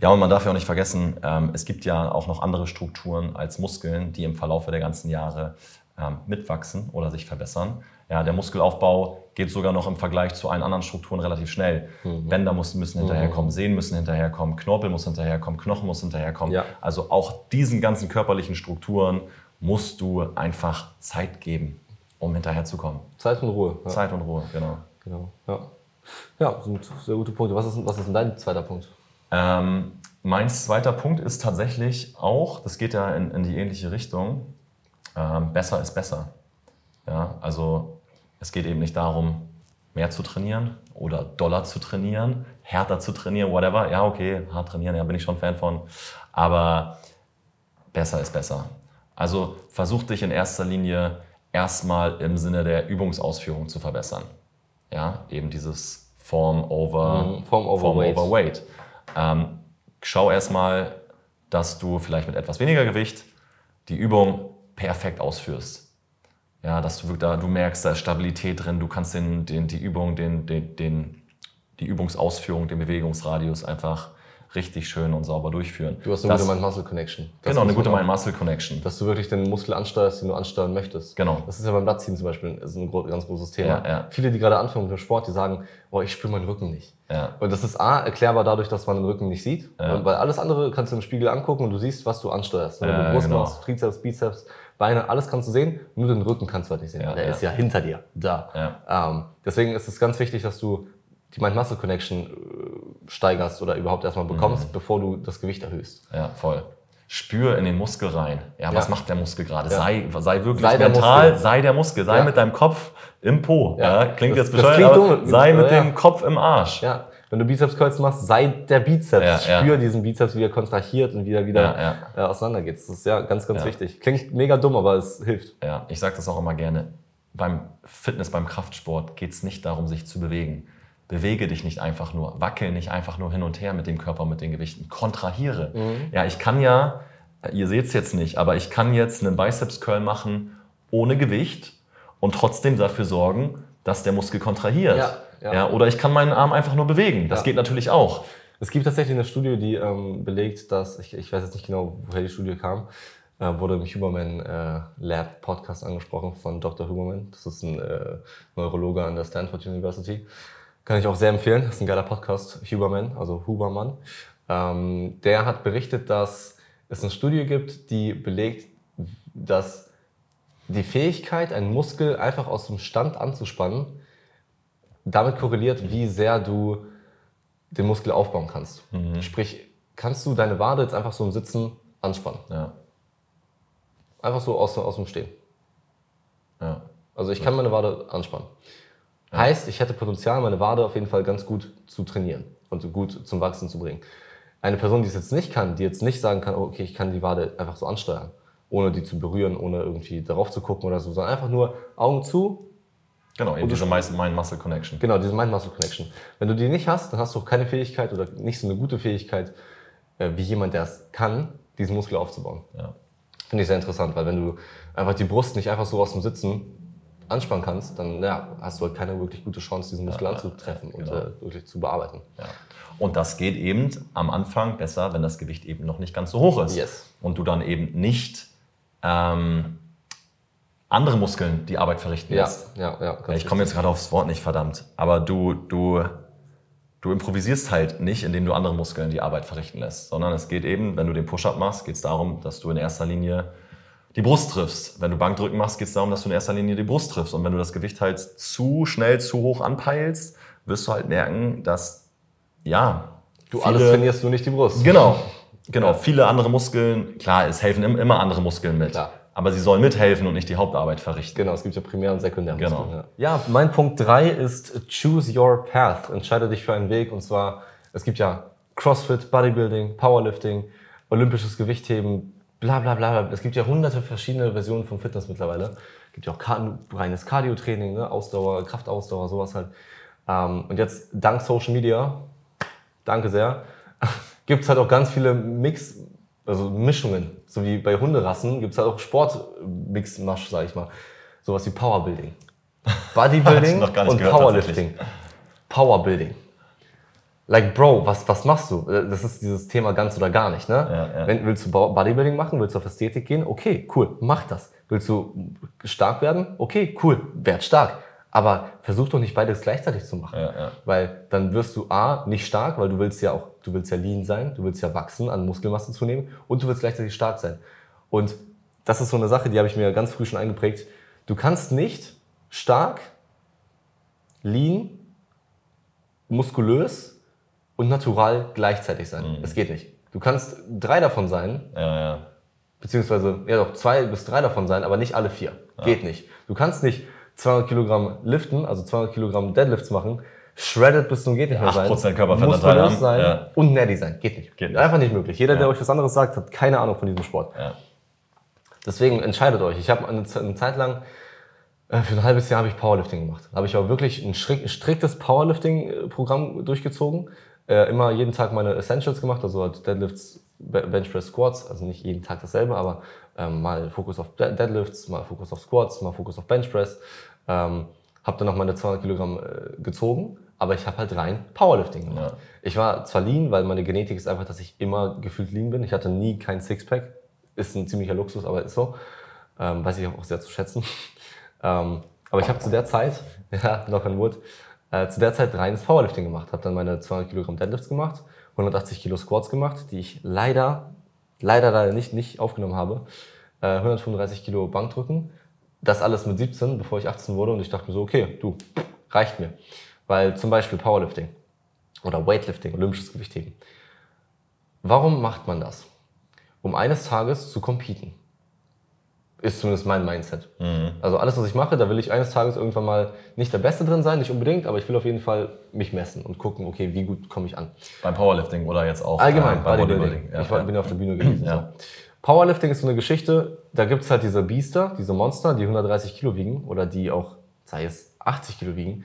ja, und man darf ja auch nicht vergessen, ähm, es gibt ja auch noch andere Strukturen als Muskeln, die im Verlaufe der ganzen Jahre ähm, mitwachsen oder sich verbessern. Ja, der Muskelaufbau geht sogar noch im Vergleich zu allen anderen Strukturen relativ schnell. Mhm. Bänder müssen, müssen hinterherkommen, Sehnen müssen hinterherkommen, Knorpel muss hinterherkommen, Knochen muss hinterherkommen. Ja. Also auch diesen ganzen körperlichen Strukturen musst du einfach Zeit geben, um hinterherzukommen. Zeit und Ruhe. Ja. Zeit und Ruhe, genau. Genau. Ja. ja, sind sehr gute Punkte. Was ist, was ist denn dein zweiter Punkt? Ähm, mein zweiter Punkt ist tatsächlich auch, das geht ja in, in die ähnliche Richtung, ähm, besser ist besser. Ja, also es geht eben nicht darum, mehr zu trainieren oder doller zu trainieren, härter zu trainieren, whatever. Ja, okay, hart trainieren, ja, bin ich schon Fan von. Aber besser ist besser. Also versuch dich in erster Linie erstmal im Sinne der Übungsausführung zu verbessern. Ja, eben dieses Form over, Mhm, Form over Weight. over weight. Ähm, schau erstmal, dass du vielleicht mit etwas weniger Gewicht die Übung perfekt ausführst. Ja, dass du, da, du merkst, da ist Stabilität drin, du kannst den, den, die Übung, den, den, den, die Übungsausführung, den Bewegungsradius einfach richtig schön und sauber durchführen. Du hast eine Das- gute Mind-Muscle-Connection. Genau, eine gute Mind-Muscle-Connection. Dass du wirklich den Muskel ansteuerst, den du ansteuern möchtest. Genau. Das ist ja beim Blattziehen zum Beispiel ist ein ganz großes Thema. Ja, ja. Viele, die gerade anfangen mit dem Sport, die sagen, boah, ich spüre meinen Rücken nicht. Ja, Und das ist A, erklärbar dadurch, dass man den Rücken nicht sieht. Ja. Weil alles andere kannst du im Spiegel angucken und du siehst, was du ansteuerst. Wenn Ja, du Brust genau. machst, Trizeps, Bizeps, Beine, alles kannst du sehen, nur den Rücken kannst du halt nicht sehen. Ja, Der ist ja hinter dir, da. ja, Ähm, deswegen ist es ganz wichtig, dass du die Mind-Muscle-Connection äh, steigerst oder überhaupt erstmal bekommst, Mhm. bevor du das Gewicht erhöhst. ja, voll. Spür in den Muskel rein. Ja, was Ja. macht der Muskel gerade? Ja. Sei, sei wirklich Sei mental, Muskel. sei der Muskel, sei Ja. mit deinem Kopf im Po. Ja. Klingt Das- jetzt bescheuert, klingt aber dumm. sei mit dem Kopf im Arsch. Ja, wenn du Bizeps-Curls machst, sei der Bizeps. Spür diesen Bizeps, wie er kontrahiert und wie er wieder Ja, Äh, auseinandergeht. Das ist ja ganz, ganz wichtig. Klingt mega dumm, aber es hilft. Ja, ich sage das auch immer gerne. Beim Fitness, beim Kraftsport geht es nicht darum, sich zu bewegen. Bewege dich nicht einfach nur, wackel nicht einfach nur hin und her mit dem Körper, mit den Gewichten. Kontrahiere. Ja, ich kann ja, ihr seht es jetzt nicht, aber ich kann jetzt einen Biceps-Curl machen ohne Gewicht und trotzdem dafür sorgen, dass der Muskel kontrahiert. Ja, ja. oder ich kann meinen Arm einfach nur bewegen. Das Ja. geht natürlich auch. Es gibt tatsächlich eine Studie, die ähm, belegt, dass, ich, ich weiß jetzt nicht genau, woher die Studie kam, äh, wurde im Huberman äh, Lab Podcast angesprochen von Dr. Huberman. Das ist ein äh, Neurologe an der Stanford University. Kann ich auch sehr empfehlen. Das ist ein geiler Podcast, Huberman, also Hubermann. Ähm, der hat berichtet, dass es eine Studie gibt, die belegt, dass die Fähigkeit, einen Muskel einfach aus dem Stand anzuspannen, damit korreliert, wie sehr du den Muskel aufbauen kannst. Sprich, kannst du deine Wade jetzt einfach so im Sitzen anspannen. Ja, Einfach so aus, aus dem Stehen. ja, Also ich kann meine Wade anspannen. Heißt, ich hätte Potenzial, meine Wade auf jeden Fall ganz gut zu trainieren und gut zum Wachsen zu bringen. Eine Person, die es jetzt nicht kann, die jetzt nicht sagen kann, oh, okay, ich kann die Wade einfach so ansteuern, ohne die zu berühren, ohne irgendwie darauf zu gucken oder so, sondern einfach nur Augen zu, genau, eben diese Mind-Muscle-Connection. Genau, diese Mind-Muscle-Connection. Wenn du die nicht hast, dann hast du auch keine Fähigkeit oder nicht so eine gute Fähigkeit, äh, wie jemand, der es kann, diesen Muskel aufzubauen. Ja. Finde ich sehr interessant, weil wenn du einfach die Brust nicht einfach so aus dem Sitzen anspannen kannst, dann ja, hast du halt keine wirklich gute Chance, diesen Muskel Ja, anzutreffen und genau. äh, wirklich zu bearbeiten. Ja. Und das geht eben am Anfang besser, wenn das Gewicht eben noch nicht ganz so hoch ist. Yes. Und du dann eben nicht ähm, andere Muskeln die Arbeit verrichten Ja, lässt. ja, ja. ganz Ich komme jetzt gerade aufs Wort nicht, verdammt. Aber du, du, du improvisierst halt nicht, indem du andere Muskeln die Arbeit verrichten lässt. Sondern es geht eben, wenn du den Push-Up machst, geht es darum, dass du in erster Linie die Brust triffst. Wenn du Bankdrücken machst, geht es darum, dass du in erster Linie die Brust triffst. Und wenn du das Gewicht halt zu schnell, zu hoch anpeilst, wirst du halt merken, dass, ja, Du viele- alles trainierst, nur nicht die Brust. Genau, genau. Ja. Viele andere Muskeln, klar, es helfen im- immer andere Muskeln mit. Klar. Aber sie sollen mithelfen und nicht die Hauptarbeit verrichten. Genau, es gibt ja Primär- und Sekundärmuskeln. Genau. Ja. ja, mein Punkt 3 ist Choose Your Path. Entscheide dich für einen Weg. Und zwar, es gibt ja CrossFit, Bodybuilding, Powerlifting, olympisches Gewichtheben, bla bla bla. Es gibt ja hunderte verschiedene Versionen von Fitness mittlerweile. Es gibt ja auch reines Cardio-Training, ne? Ausdauer, Kraftausdauer, sowas halt. Ähm, und jetzt dank Social Media, danke sehr, (laughs) gibt es halt auch ganz viele Mix, also Mischungen. So wie bei Hunderassen gibt es halt auch Sport-Mix-Masch, sag ich mal. Sowas wie Powerbuilding. (laughs) Bodybuilding und gehört, Powerlifting. Powerbuilding. Like, Bro, was, was machst du? Das ist dieses Thema ganz oder gar nicht, ne? Ja, ja. Wenn, willst du Bo- Bodybuilding machen? Willst du auf Ästhetik gehen? Okay, cool, mach das. Willst du stark werden? Okay, cool, werd stark. Aber versuch doch nicht beides gleichzeitig zu machen. Ja, ja. Weil dann wirst du A, nicht stark, weil du willst ja auch, du willst ja lean sein, du willst ja wachsen, an Muskelmasse zunehmen und du willst gleichzeitig stark sein. Und das ist so eine Sache, die habe ich mir ganz früh schon eingeprägt. Du kannst nicht stark, lean, muskulös und natural gleichzeitig sein. Es geht nicht. Du kannst drei davon sein, Ja, ja. beziehungsweise ja doch zwei bis drei davon sein, aber nicht alle vier. Geht nicht. Du kannst nicht 200 Kilogramm liften, also 200 Kilogramm Deadlifts machen, shredded bis zum geht nicht mehr 8% sein, Körperfettanteil muskulös haben, sein ja. und nerdy sein. Geht nicht. Geht nicht. Einfach nicht möglich. Jeder, der Ja. euch was anderes sagt, hat keine Ahnung von diesem Sport. ja. Deswegen entscheidet euch. Ich habe eine, eine Zeit lang, äh, für ein halbes Jahr habe ich Powerlifting gemacht. Habe ich auch wirklich ein strikt- striktes Powerlifting-Programm durchgezogen. Äh, immer jeden Tag meine Essentials gemacht, also halt Deadlifts, Be- Benchpress, Squats. Also nicht jeden Tag dasselbe, aber ähm, mal Fokus auf De- Deadlifts, mal Fokus auf Squats, mal Fokus auf Benchpress. Ähm, habe dann noch meine 200 Kilogramm äh, gezogen, aber ich habe halt rein Powerlifting gemacht. Ja. Ich war zwar lean, weil meine Genetik ist einfach, dass ich immer gefühlt lean bin. Ich hatte nie kein Sixpack. Ist ein ziemlicher Luxus, aber ist so. Ähm, weiß ich auch sehr zu schätzen. (laughs) ähm, aber ich habe zu der Zeit, (laughs) ja, knock on wood, äh, zu der Zeit reines Powerlifting gemacht. Habe dann meine 200 Kilogramm Deadlifts gemacht, 180 Kilo Squats gemacht, die ich leider, leider, leider nicht, nicht aufgenommen habe. Äh, 135 Kilo Bankdrücken. Das alles mit 17, bevor ich 18 wurde. Und ich dachte mir so, okay, du, reicht mir. Weil zum Beispiel Powerlifting oder Weightlifting, olympisches Gewichtheben. Warum macht man das? Um eines Tages zu competen. Ist zumindest mein Mindset. Also alles, was ich mache, da will ich eines Tages irgendwann mal nicht der Beste drin sein, nicht unbedingt, aber ich will auf jeden Fall mich messen und gucken, okay, wie gut komme ich an. Beim Powerlifting oder jetzt auch Allgemein, äh, beim Bodybuilding. Ja, ich war, ja. bin auf der Bühne gewesen. (clears throat) Ja. So. Powerlifting ist so eine Geschichte, da gibt es halt diese Biester, diese Monster, die 130 Kilo wiegen oder die auch, sei es 80 Kilo wiegen.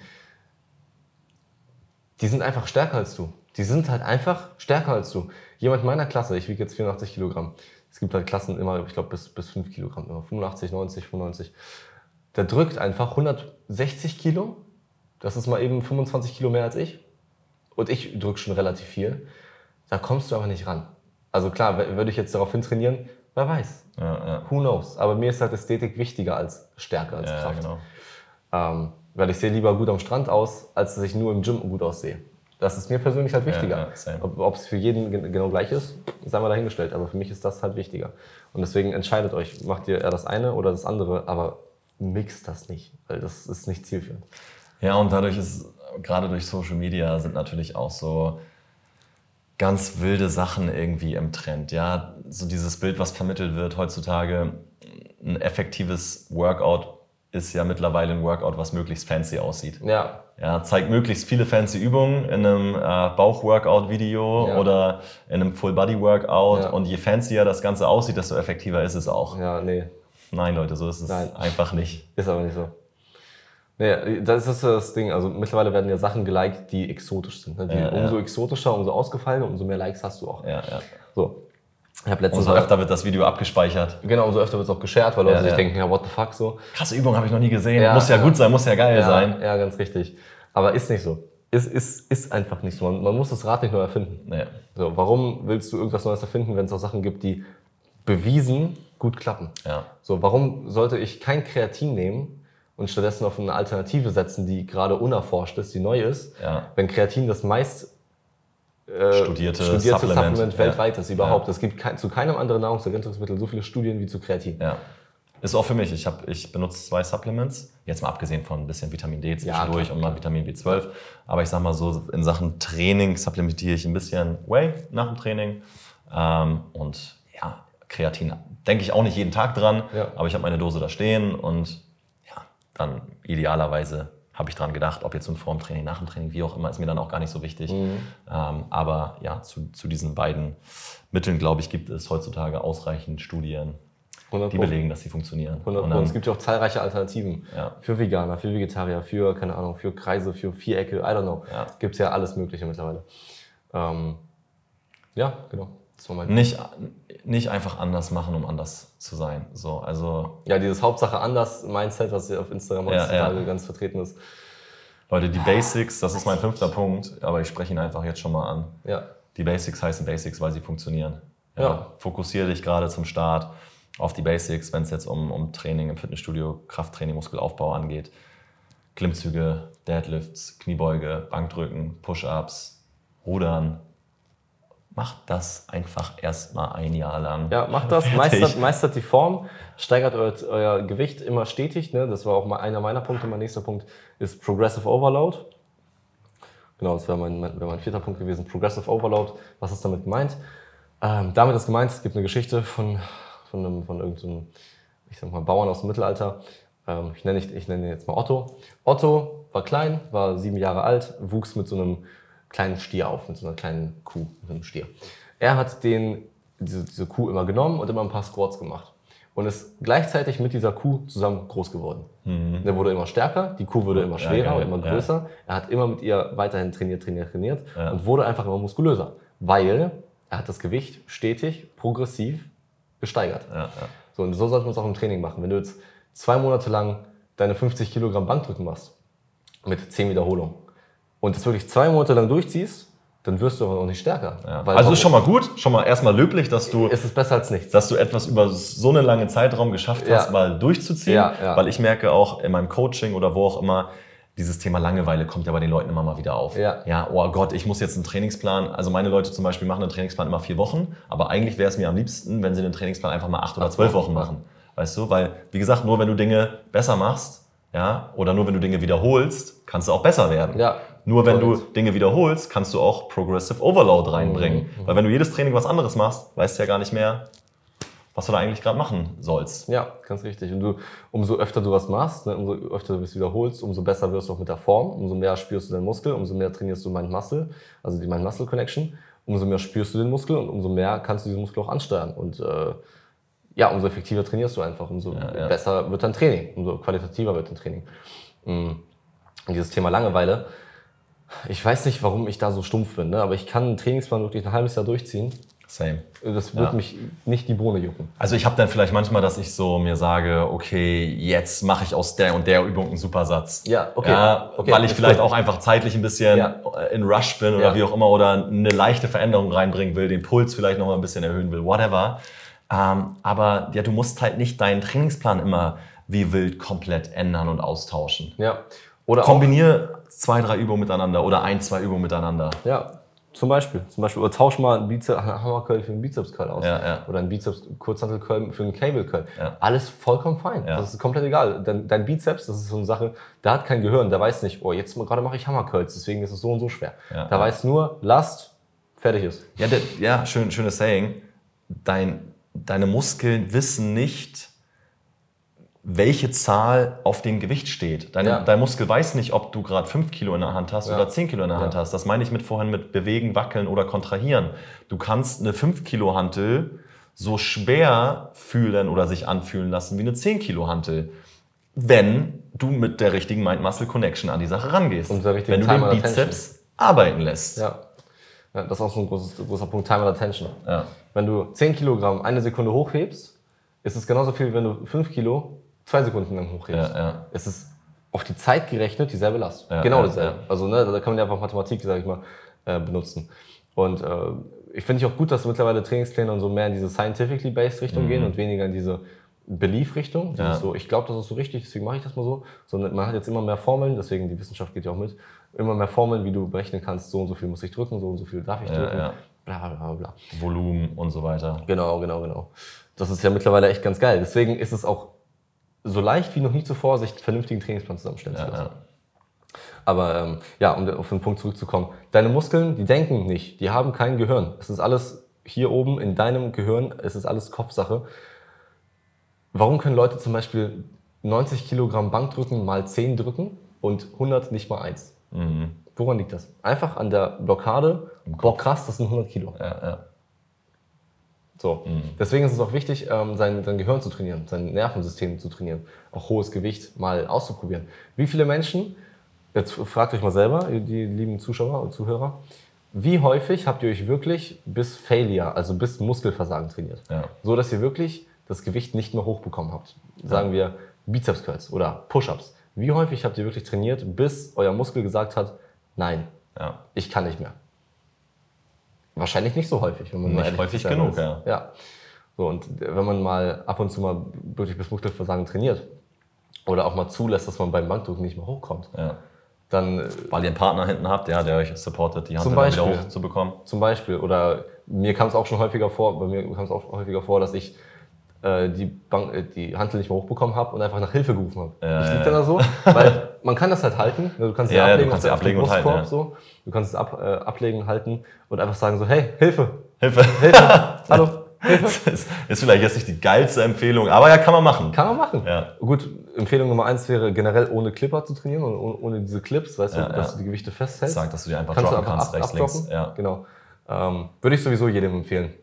Die sind einfach stärker als du. Die sind halt einfach stärker als du. Jemand meiner Klasse, ich wiege jetzt 84 Kilogramm. Es gibt halt Klassen immer, ich glaube, bis, bis 5 Kilogramm, immer 85, 90, 95. Der drückt einfach 160 Kilo. Das ist mal eben 25 Kilo mehr als ich. Und ich drücke schon relativ viel. Da kommst du aber nicht ran. Also klar, würde ich jetzt darauf hin trainieren, wer weiß. Ja, ja. Who knows? Aber mir ist halt Ästhetik wichtiger als Stärke, als Ja, Kraft. genau. Ähm, weil ich sehe lieber gut am Strand aus, als dass ich nur im Gym gut aussehe. Das ist mir persönlich halt wichtiger. ja, same. Ob es für jeden gen- genau gleich ist, sei mal dahingestellt. Aber für mich ist das halt wichtiger. Und deswegen entscheidet euch, macht ihr eher das eine oder das andere, aber mixt das nicht, weil das ist nicht zielführend. Ja, und dadurch ist, gerade durch Social Media sind natürlich auch so ganz wilde Sachen irgendwie im Trend. Ja, so dieses Bild, was vermittelt wird heutzutage, ein effektives Workout ist ja mittlerweile ein Workout, was möglichst fancy aussieht. Ja, Ja, zeigt möglichst viele fancy Übungen in einem äh, Bauch-Workout-Video Ja. oder in einem Full-Body-Workout. Ja. Und je fancier das Ganze aussieht, desto effektiver ist es auch. ja, nee, Nein, Leute, so ist es Nein. einfach nicht. Ist aber nicht so. Nee, das ist das Ding. Also mittlerweile werden ja Sachen geliked, die exotisch sind. Ne? Die, ja. umso exotischer, umso ausgefallener, umso mehr Likes hast du auch. Ja, ja. So. Ich habe letztens Umso öfter wird das Video abgespeichert. Genau, umso öfter wird es auch geshared, weil Leute Ja, sich ja. denken, ja, what the fuck so. Krasse Übung habe ich noch nie gesehen. Ja, muss ja, gut sein, muss ja geil sein. ja, ganz richtig. Aber ist nicht so. Ist, ist, ist einfach nicht so. Man, man muss das Rad nicht neu erfinden. So, warum willst du irgendwas Neues erfinden, wenn es auch Sachen gibt, die bewiesen gut klappen? Ja. So, warum sollte ich kein Kreatin nehmen und stattdessen auf eine Alternative setzen, die gerade unerforscht ist, die neu ist, Ja. wenn Kreatin das meist äh, Studierte studierte Supplement, Supplement, ja. weltweit ist überhaupt. Ja. Es gibt kein, zu keinem anderen Nahrungsergänzungsmittel so viele Studien wie zu Kreatin. ja. Ist auch für mich. Ich, hab, ich benutze zwei Supplements. Jetzt mal abgesehen von ein bisschen Vitamin D zwischendurch klar, und mal Vitamin B12. Aber ich sag mal so, in Sachen Training supplementiere ich ein bisschen Whey nach dem Training. Ähm, und ja, Kreatin denke ich auch nicht jeden Tag dran. Ja. Aber ich habe meine Dose da stehen und ja, dann idealerweise habe ich dran gedacht, ob jetzt nun vor dem Training, nach dem Training, wie auch immer, ist mir dann auch gar nicht so wichtig. Mhm. Ähm, aber ja, zu, zu diesen beiden Mitteln, glaube ich, gibt es heutzutage ausreichend Studien, 100 die belegen, dass sie funktionieren. 100 Und dann- Es gibt ja auch zahlreiche Alternativen. Ja. Für Veganer, für Vegetarier, für, keine Ahnung, für Kreise, für Vierecke, I don't know. Ja. Gibt ja alles Mögliche mittlerweile. Ähm, ja, genau. Nicht, nicht einfach anders machen, um anders zu sein. So, also Ja, dieses Hauptsache anders Mindset, was ja auf Instagram Ja, heutzutage ja. ganz vertreten ist. Leute, die Basics, das ist mein fünfter Punkt, aber ich spreche ihn einfach jetzt schon mal an. Ja. Die Basics heißen Basics, weil sie funktionieren. Ja. Fokussiere dich gerade zum Start auf die Basics, wenn es jetzt um, um Training im Fitnessstudio, Krafttraining, Muskelaufbau angeht. Klimmzüge, Deadlifts, Kniebeuge, Bankdrücken, Push-Ups, Rudern. Macht das einfach erstmal ein Jahr lang. Ja, macht das, meistert, meistert die Form, steigert euer, euer Gewicht immer stetig. Ne? Das war auch mal einer meiner Punkte. Mein nächster Punkt ist Progressive Overload. Genau, das wäre mein, wär mein vierter Punkt gewesen. Progressive Overload. Was ist damit gemeint? Ähm, damit ist gemeint, es gibt eine Geschichte von, von, einem, von irgendeinem, ich sag mal, Bauern aus dem Mittelalter. Ähm, ich nenne, ich nenne ihn jetzt mal Otto. Otto war klein, war sieben Jahre alt, wuchs mit so einem kleinen Stier auf, mit so einer kleinen Kuh, mit einem Stier. Er hat den, diese, diese Kuh immer genommen und immer ein paar Squats gemacht und ist gleichzeitig mit dieser Kuh zusammen groß geworden. Mhm. Der wurde immer stärker, die Kuh wurde immer schwerer ja, und immer größer. Ja. Er hat immer mit ihr weiterhin trainiert, trainiert, trainiert ja. und wurde einfach immer muskulöser, weil er hat das Gewicht stetig, progressiv gesteigert. So, und so sollte man es auch im Training machen. Wenn du jetzt zwei Monate lang deine 50 Kilogramm Bankdrücken machst, mit 10 Wiederholungen, und das wirklich zwei Monate lang durchziehst, dann wirst du aber auch nicht stärker. Ja. also ist schon mal gut, schon mal erstmal löblich, dass du, es ist besser als nichts. dass du etwas über so einen langen Zeitraum geschafft hast, ja. mal durchzuziehen. Ja. Weil ich merke auch in meinem Coaching oder wo auch immer, dieses Thema Langeweile kommt ja bei den Leuten immer mal wieder auf. Ja. ja, oh Gott, ich muss jetzt einen Trainingsplan. Also meine Leute zum Beispiel machen einen Trainingsplan immer vier Wochen, aber eigentlich wäre es mir am liebsten, wenn sie den Trainingsplan einfach mal acht oder zwölf Wochen machen. Weißt du, weil, wie gesagt, nur wenn du Dinge besser machst, ja, oder nur wenn du Dinge wiederholst, kannst du auch besser werden. Ja. Nur wenn du Dinge wiederholst, kannst du auch Progressive Overload reinbringen. Mhm. Weil wenn du jedes Training was anderes machst, weißt du ja gar nicht mehr, was du da eigentlich gerade machen sollst. Ja, ganz richtig. Und du, umso öfter du was machst, ne, umso öfter du es wiederholst, umso besser wirst du auch mit der Form, umso mehr spürst du deinen Muskel, umso mehr trainierst du Mind-Muscle, also die Mind-Muscle-Connection, umso mehr spürst du den Muskel und umso mehr kannst du diesen Muskel auch ansteuern. Und äh, ja, umso effektiver trainierst du einfach, umso ja, ja. besser wird dein Training, umso qualitativer wird dein Training. Mhm. Und dieses Thema Langeweile, ich weiß nicht, warum ich da so stumpf bin, ne? aber ich kann einen Trainingsplan wirklich ein halbes Jahr durchziehen. Same. Das wird ja. mich nicht die Bohne jucken. Also ich habe dann vielleicht manchmal, dass ich so mir sage, okay, jetzt mache ich aus der und der Übung einen Supersatz. Ja, okay. Ja, okay. Weil ich vielleicht gut. auch einfach zeitlich ein bisschen ja. in Rush bin oder wie auch immer oder eine leichte Veränderung reinbringen will, den Puls vielleicht noch mal ein bisschen erhöhen will, whatever. Ähm, aber ja, du musst halt nicht deinen Trainingsplan immer wie wild komplett ändern und austauschen. Ja. Oder Kombiniere zwei, drei Übungen miteinander oder ein, zwei Übungen miteinander. Ja, zum Beispiel. Zum Beispiel. Oder tausch mal einen Bizeps, Hammercurl für einen Bizeps-Curl aus. Ja, ja. Oder einen Bizeps-Kurzhantel-Curl für einen Cable-Curl. Ja. Alles vollkommen fein. Das ist komplett egal. Dein, dein, Bizeps, das ist so eine Sache, der hat kein Gehirn. Der weiß nicht, oh, jetzt gerade mache ich Hammercurls, deswegen ist es so und so schwer. der weiß nur, Last, fertig ist. Ja, der, ja schön, schönes Saying. Dein, deine Muskeln wissen nicht, welche Zahl auf dem Gewicht steht. Deine, ja. Dein Muskel weiß nicht, ob du gerade 5 Kilo in der Hand hast ja. oder 10 Kilo in der ja. Hand hast. Das meine ich mit vorhin mit bewegen, wackeln oder kontrahieren. Du kannst eine 5 Kilo Hantel so schwer fühlen oder sich anfühlen lassen wie eine 10 Kilo Hantel, wenn du mit der richtigen Mind-Muscle-Connection an die Sache rangehst. Und der wenn du den Bizeps arbeiten lässt. Ja. ja. das ist auch so ein großes, großer Punkt, Time and Attention. Ja. Wenn du 10 Kilogramm eine Sekunde hochhebst, ist es genauso viel, wenn du 5 Kilo zwei Sekunden lang hochhebst. Ja, ja. Es ist auf die Zeit gerechnet dieselbe Last. Ja, genau dasselbe. Also ne, da kann man ja einfach Mathematik, sage ich mal, äh, benutzen. Und äh, ich finde ich auch gut, dass mittlerweile Trainingspläne und so mehr in diese scientifically based Richtung mhm. gehen und weniger in diese Belief-Richtung. Ja. So, ich glaube, das ist so richtig, deswegen mache ich das mal so. Sondern man hat jetzt immer mehr Formeln, deswegen die Wissenschaft geht ja auch mit, immer mehr Formeln, wie du berechnen kannst, so und so viel muss ich drücken, so und so viel darf ich drücken, ja, bla bla bla bla. Volumen und so weiter. Genau, genau, genau. Das ist ja mittlerweile echt ganz geil. Deswegen ist es auch so leicht wie noch nie zuvor, sich einen vernünftigen Trainingsplan zusammenstellen zu lassen. Aber ähm, ja, um auf den Punkt zurückzukommen. Deine Muskeln, die denken nicht, die haben kein Gehirn. Es ist alles hier oben in deinem Gehirn, es ist alles Kopfsache. Warum können Leute zum Beispiel 90 Kilogramm Bankdrücken mal 10 drücken und 100 nicht mal 1? Mhm. Woran liegt das? Einfach an der Blockade. Boah, krass, das sind 100 Kilo. Ja, ja. So. Mhm. Deswegen ist es auch wichtig, ähm, sein, sein Gehirn zu trainieren, sein Nervensystem zu trainieren, auch hohes Gewicht mal auszuprobieren. Wie viele Menschen, jetzt fragt euch mal selber, die lieben Zuschauer und Zuhörer, wie häufig habt ihr euch wirklich bis Failure, also bis Muskelversagen trainiert? Ja. So dass ihr wirklich das Gewicht nicht mehr hochbekommen habt. Sagen ja. wir Bizeps Curls oder Push-Ups. Wie häufig habt ihr wirklich trainiert, bis euer Muskel gesagt hat, nein, ja. ich kann nicht mehr? Wahrscheinlich nicht so häufig, wenn man nicht häufig genug, ist. ja. ja. So, und wenn man mal ab und zu mal wirklich bis Muskelversagen trainiert oder auch mal zulässt, dass man beim Bankdrücken nicht mehr hochkommt, Ja. dann äh, Weil ihr einen Partner hinten habt, ja, der euch supportet, die Hand wieder hochzubekommen. Zum Beispiel. Oder mir kam es auch schon häufiger vor, bei mir kam es auch häufiger vor, dass ich äh, die, Bank, äh, die Hantel nicht mehr hochbekommen habe und einfach nach Hilfe gerufen habe. Ja, ich ja, lieg dann da so, (laughs) weil man kann das halt halten. ne, Du kannst Ja, ja, ablegen, du kannst sie ablegen und halten, ja. so. Du kannst es ab, äh, ablegen, halten und einfach sagen so, hey, Hilfe, Hilfe. Hilfe, (laughs) hallo, Hilfe. Das ist vielleicht jetzt nicht die geilste Empfehlung, aber ja, kann man machen. Kann man machen. Ja. Gut, Empfehlung Nummer eins wäre generell ohne Clipper zu trainieren und ohne, diese Clips, weißt Ja, du, dass ja. du die Gewichte festhältst. Sagt, dass du dir einfach kannst droppen kannst, ab, rechts, abdroppen. links. Ja. Genau. Ähm, würde ich sowieso jedem empfehlen.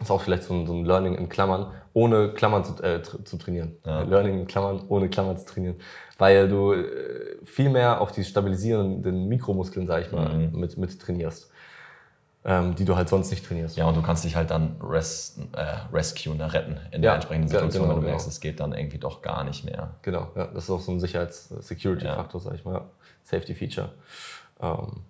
Ist auch vielleicht so ein, so ein Learning in Klammern, ohne Klammern zu, äh, zu trainieren. Ja. Learning in Klammern, ohne Klammern zu trainieren. Weil du äh, viel mehr auf die stabilisierenden Mikromuskeln, sag ich mal, Mhm. mit, mit trainierst. Ähm, die du halt sonst nicht trainierst. Ja, und du kannst dich halt dann res äh, rescuen, ne, retten in der Ja, entsprechenden ja, Situation, genau, wenn du genau. merkst, es geht dann irgendwie doch gar nicht mehr. Genau, ja, das ist auch so ein Sicherheits-Security-Faktor, sag ich mal. Safety-Feature. Ähm,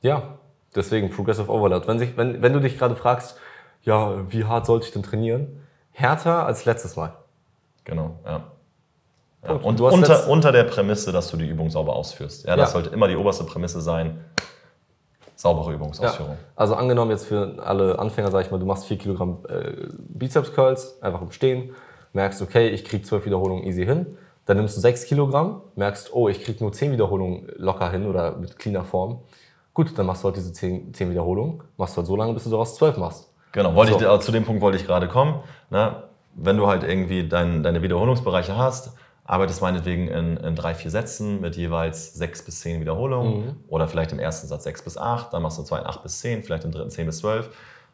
ja, deswegen Progressive Overload. Wenn, sich, wenn, wenn du dich gerade fragst, ja, wie hart sollte ich denn trainieren? Härter als letztes Mal. Genau, ja. Ja. Und unter, unter der Prämisse, dass du die Übung sauber ausführst. Ja, das Ja. sollte immer die oberste Prämisse sein. Saubere Übungsausführung. Also angenommen jetzt für alle Anfänger, sag ich mal, du machst 4 Kilogramm äh, Bizeps Curls, einfach im Stehen, merkst, okay, ich krieg 12 Wiederholungen easy hin. Dann nimmst du 6 Kilogramm, merkst, oh, ich krieg nur 10 Wiederholungen locker hin oder mit cleaner Form. Gut, dann machst du halt diese 10, 10 Wiederholungen, machst du halt so lange, bis du daraus 12 machst. Genau, wollte So. ich, äh, zu dem Punkt wollte ich gerade kommen. Ne? Wenn du halt irgendwie dein, deine Wiederholungsbereiche hast, arbeitest meinetwegen in, in drei, vier Sätzen mit jeweils sechs bis zehn Wiederholungen Mhm. oder vielleicht im ersten Satz sechs bis acht, dann machst du zwei acht bis zehn, vielleicht im dritten zehn bis zwölf.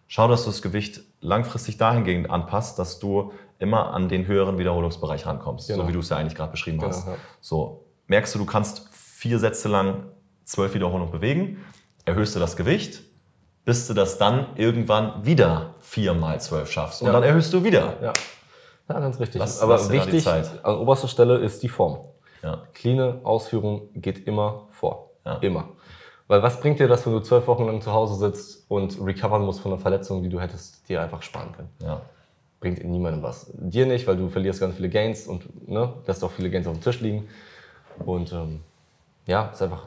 Schau, dass du das Gewicht langfristig dahingehend anpasst, dass du immer an den höheren Wiederholungsbereich rankommst, Genau. so wie du es ja eigentlich gerade beschrieben Genau, hast. ja. So, merkst du, du kannst vier Sätze lang zwölf Wiederholungen bewegen, erhöhst du das Gewicht, bis du das dann irgendwann wieder vier mal zwölf schaffst. Und Ja. dann erhöhst du wieder. Ja, ja ganz richtig. Lass- Aber lass wichtig, an oberster Stelle ist die Form. Ja. Cleane Ausführung geht immer vor. Ja. Immer. Weil was bringt dir das, wenn du zwölf Wochen lang zu Hause sitzt und recovern musst von einer Verletzung, die du hättest dir einfach sparen können? Ja. Bringt niemandem was. Dir nicht, weil du verlierst ganz viele Gains und ne, lässt auch viele Gains auf dem Tisch liegen. Und ähm, ja, ist einfach,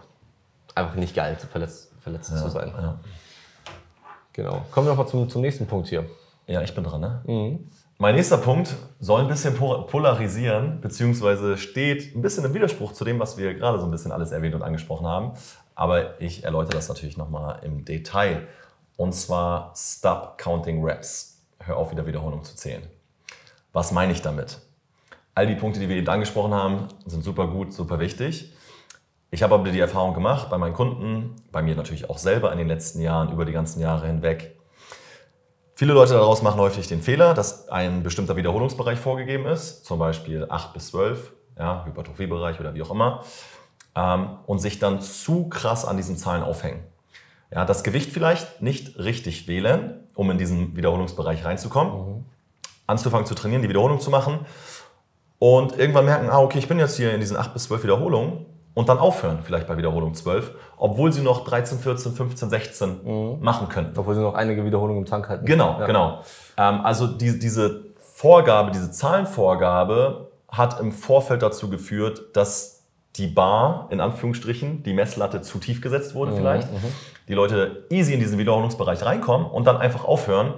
einfach nicht geil, verletzt, verletzt zu sein. Ja. Genau. Kommen wir noch mal zum, zum nächsten Punkt hier. ja, ich bin dran, ne? Mhm. Mein nächster Punkt soll ein bisschen po- polarisieren, beziehungsweise steht ein bisschen im Widerspruch zu dem, was wir gerade so ein bisschen alles erwähnt und angesprochen haben. Aber ich erläutere das natürlich nochmal im Detail. Und zwar Stop Counting Reps. Hör auf, wieder Wiederholung zu zählen. Was meine ich damit? All die Punkte, die wir eben angesprochen haben, sind super gut, super wichtig. Ich habe aber die Erfahrung gemacht bei meinen Kunden, bei mir natürlich auch selber in den letzten Jahren, über die ganzen Jahre hinweg, Viele Leute daraus machen häufig den Fehler, dass ein bestimmter Wiederholungsbereich vorgegeben ist, zum Beispiel 8 bis 12, ja, Hypertrophiebereich oder wie auch immer, ähm, und sich dann zu krass an diesen Zahlen aufhängen. Ja, das Gewicht vielleicht nicht richtig wählen, um in diesen Wiederholungsbereich reinzukommen, anzufangen zu trainieren, die Wiederholung zu machen und irgendwann merken, ah, okay, ich bin jetzt hier in diesen 8 bis 12 Wiederholungen und dann aufhören, vielleicht bei Wiederholung 12, obwohl sie noch 13, 14, 15, 16 machen könnten. Obwohl sie noch einige Wiederholungen im Tank halten. Genau, Ja. genau. Ähm, also die, diese Vorgabe, diese Zahlenvorgabe hat im Vorfeld dazu geführt, dass die Bar, in Anführungsstrichen, die Messlatte zu tief gesetzt wurde vielleicht. Die Leute easy in diesen Wiederholungsbereich reinkommen und dann einfach aufhören,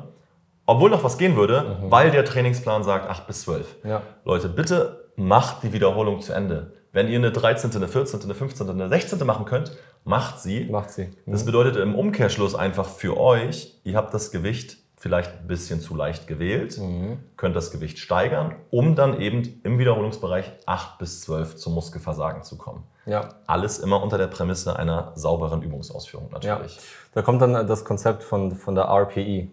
obwohl noch was gehen würde, weil der Trainingsplan sagt 8 bis 12. Ja. Leute, bitte macht die Wiederholung zu Ende. Wenn ihr eine 13., eine 14., eine 15., eine 16. machen könnt, macht sie. Macht sie. Das bedeutet im Umkehrschluss einfach für euch, ihr habt das Gewicht vielleicht ein bisschen zu leicht gewählt, Mhm. könnt das Gewicht steigern, um dann eben im Wiederholungsbereich 8 bis 12 zum Muskelversagen zu kommen. Ja. Alles immer unter der Prämisse einer sauberen Übungsausführung Ja, natürlich. da kommt dann das Konzept von, von der RPE,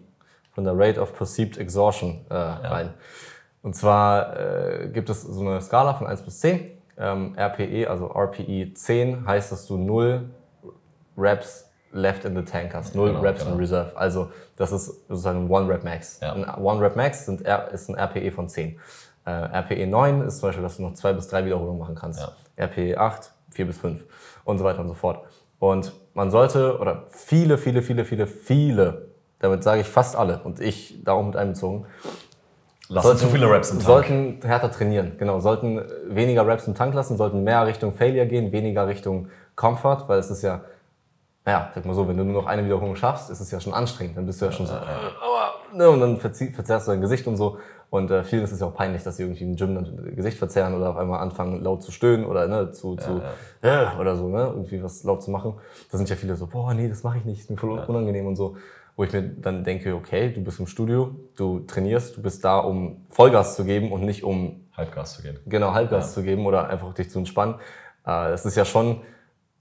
von der Rate of Perceived Exhaustion äh, rein. Und zwar äh, gibt es so eine Skala von 1 bis 10. Ähm, RPE, also RPE 10, heißt, dass du 0 Reps left in the tank hast, 0 Genau, Reps genau. in Reserve. Also das ist sozusagen ein One Rep Max. Ja. Ein One Rep Max sind, ist ein RPE von 10. Äh, RPE 9 ist zum Beispiel, dass du noch 2 bis 3 Wiederholungen machen kannst. Ja. RPE 8, 4 bis 5 und so weiter und so fort. Und man sollte, oder viele, viele, viele, viele, viele, damit sage ich fast alle und ich da auch mit einbezogen, Lassen zu viele Raps im Tank. Sollten härter trainieren, genau. Sollten weniger Raps im Tank lassen, sollten mehr Richtung Failure gehen, weniger Richtung Comfort, weil es ist ja, naja, sag mal so, wenn du nur noch eine Wiederholung schaffst, ist es ja schon anstrengend. Dann bist du ja schon so, äh, aua, ne, und dann verzerrst du dein Gesicht und so. Und äh, vielen ist es ja auch peinlich, dass sie irgendwie im Gym dann Gesicht verzerren oder auf einmal anfangen laut zu stöhnen oder ne, zu, zu Äh, oder so, ne, irgendwie was laut zu machen. Da sind ja viele so, boah, nee, das mache ich nicht, ist mir voll unangenehm und so. Wo ich mir dann denke, okay, du bist im Studio, du trainierst, du bist da, um Vollgas zu geben und nicht um Halbgas zu gehen. genau Halbgas zu geben oder einfach dich zu entspannen. Äh, Es ist ja schon,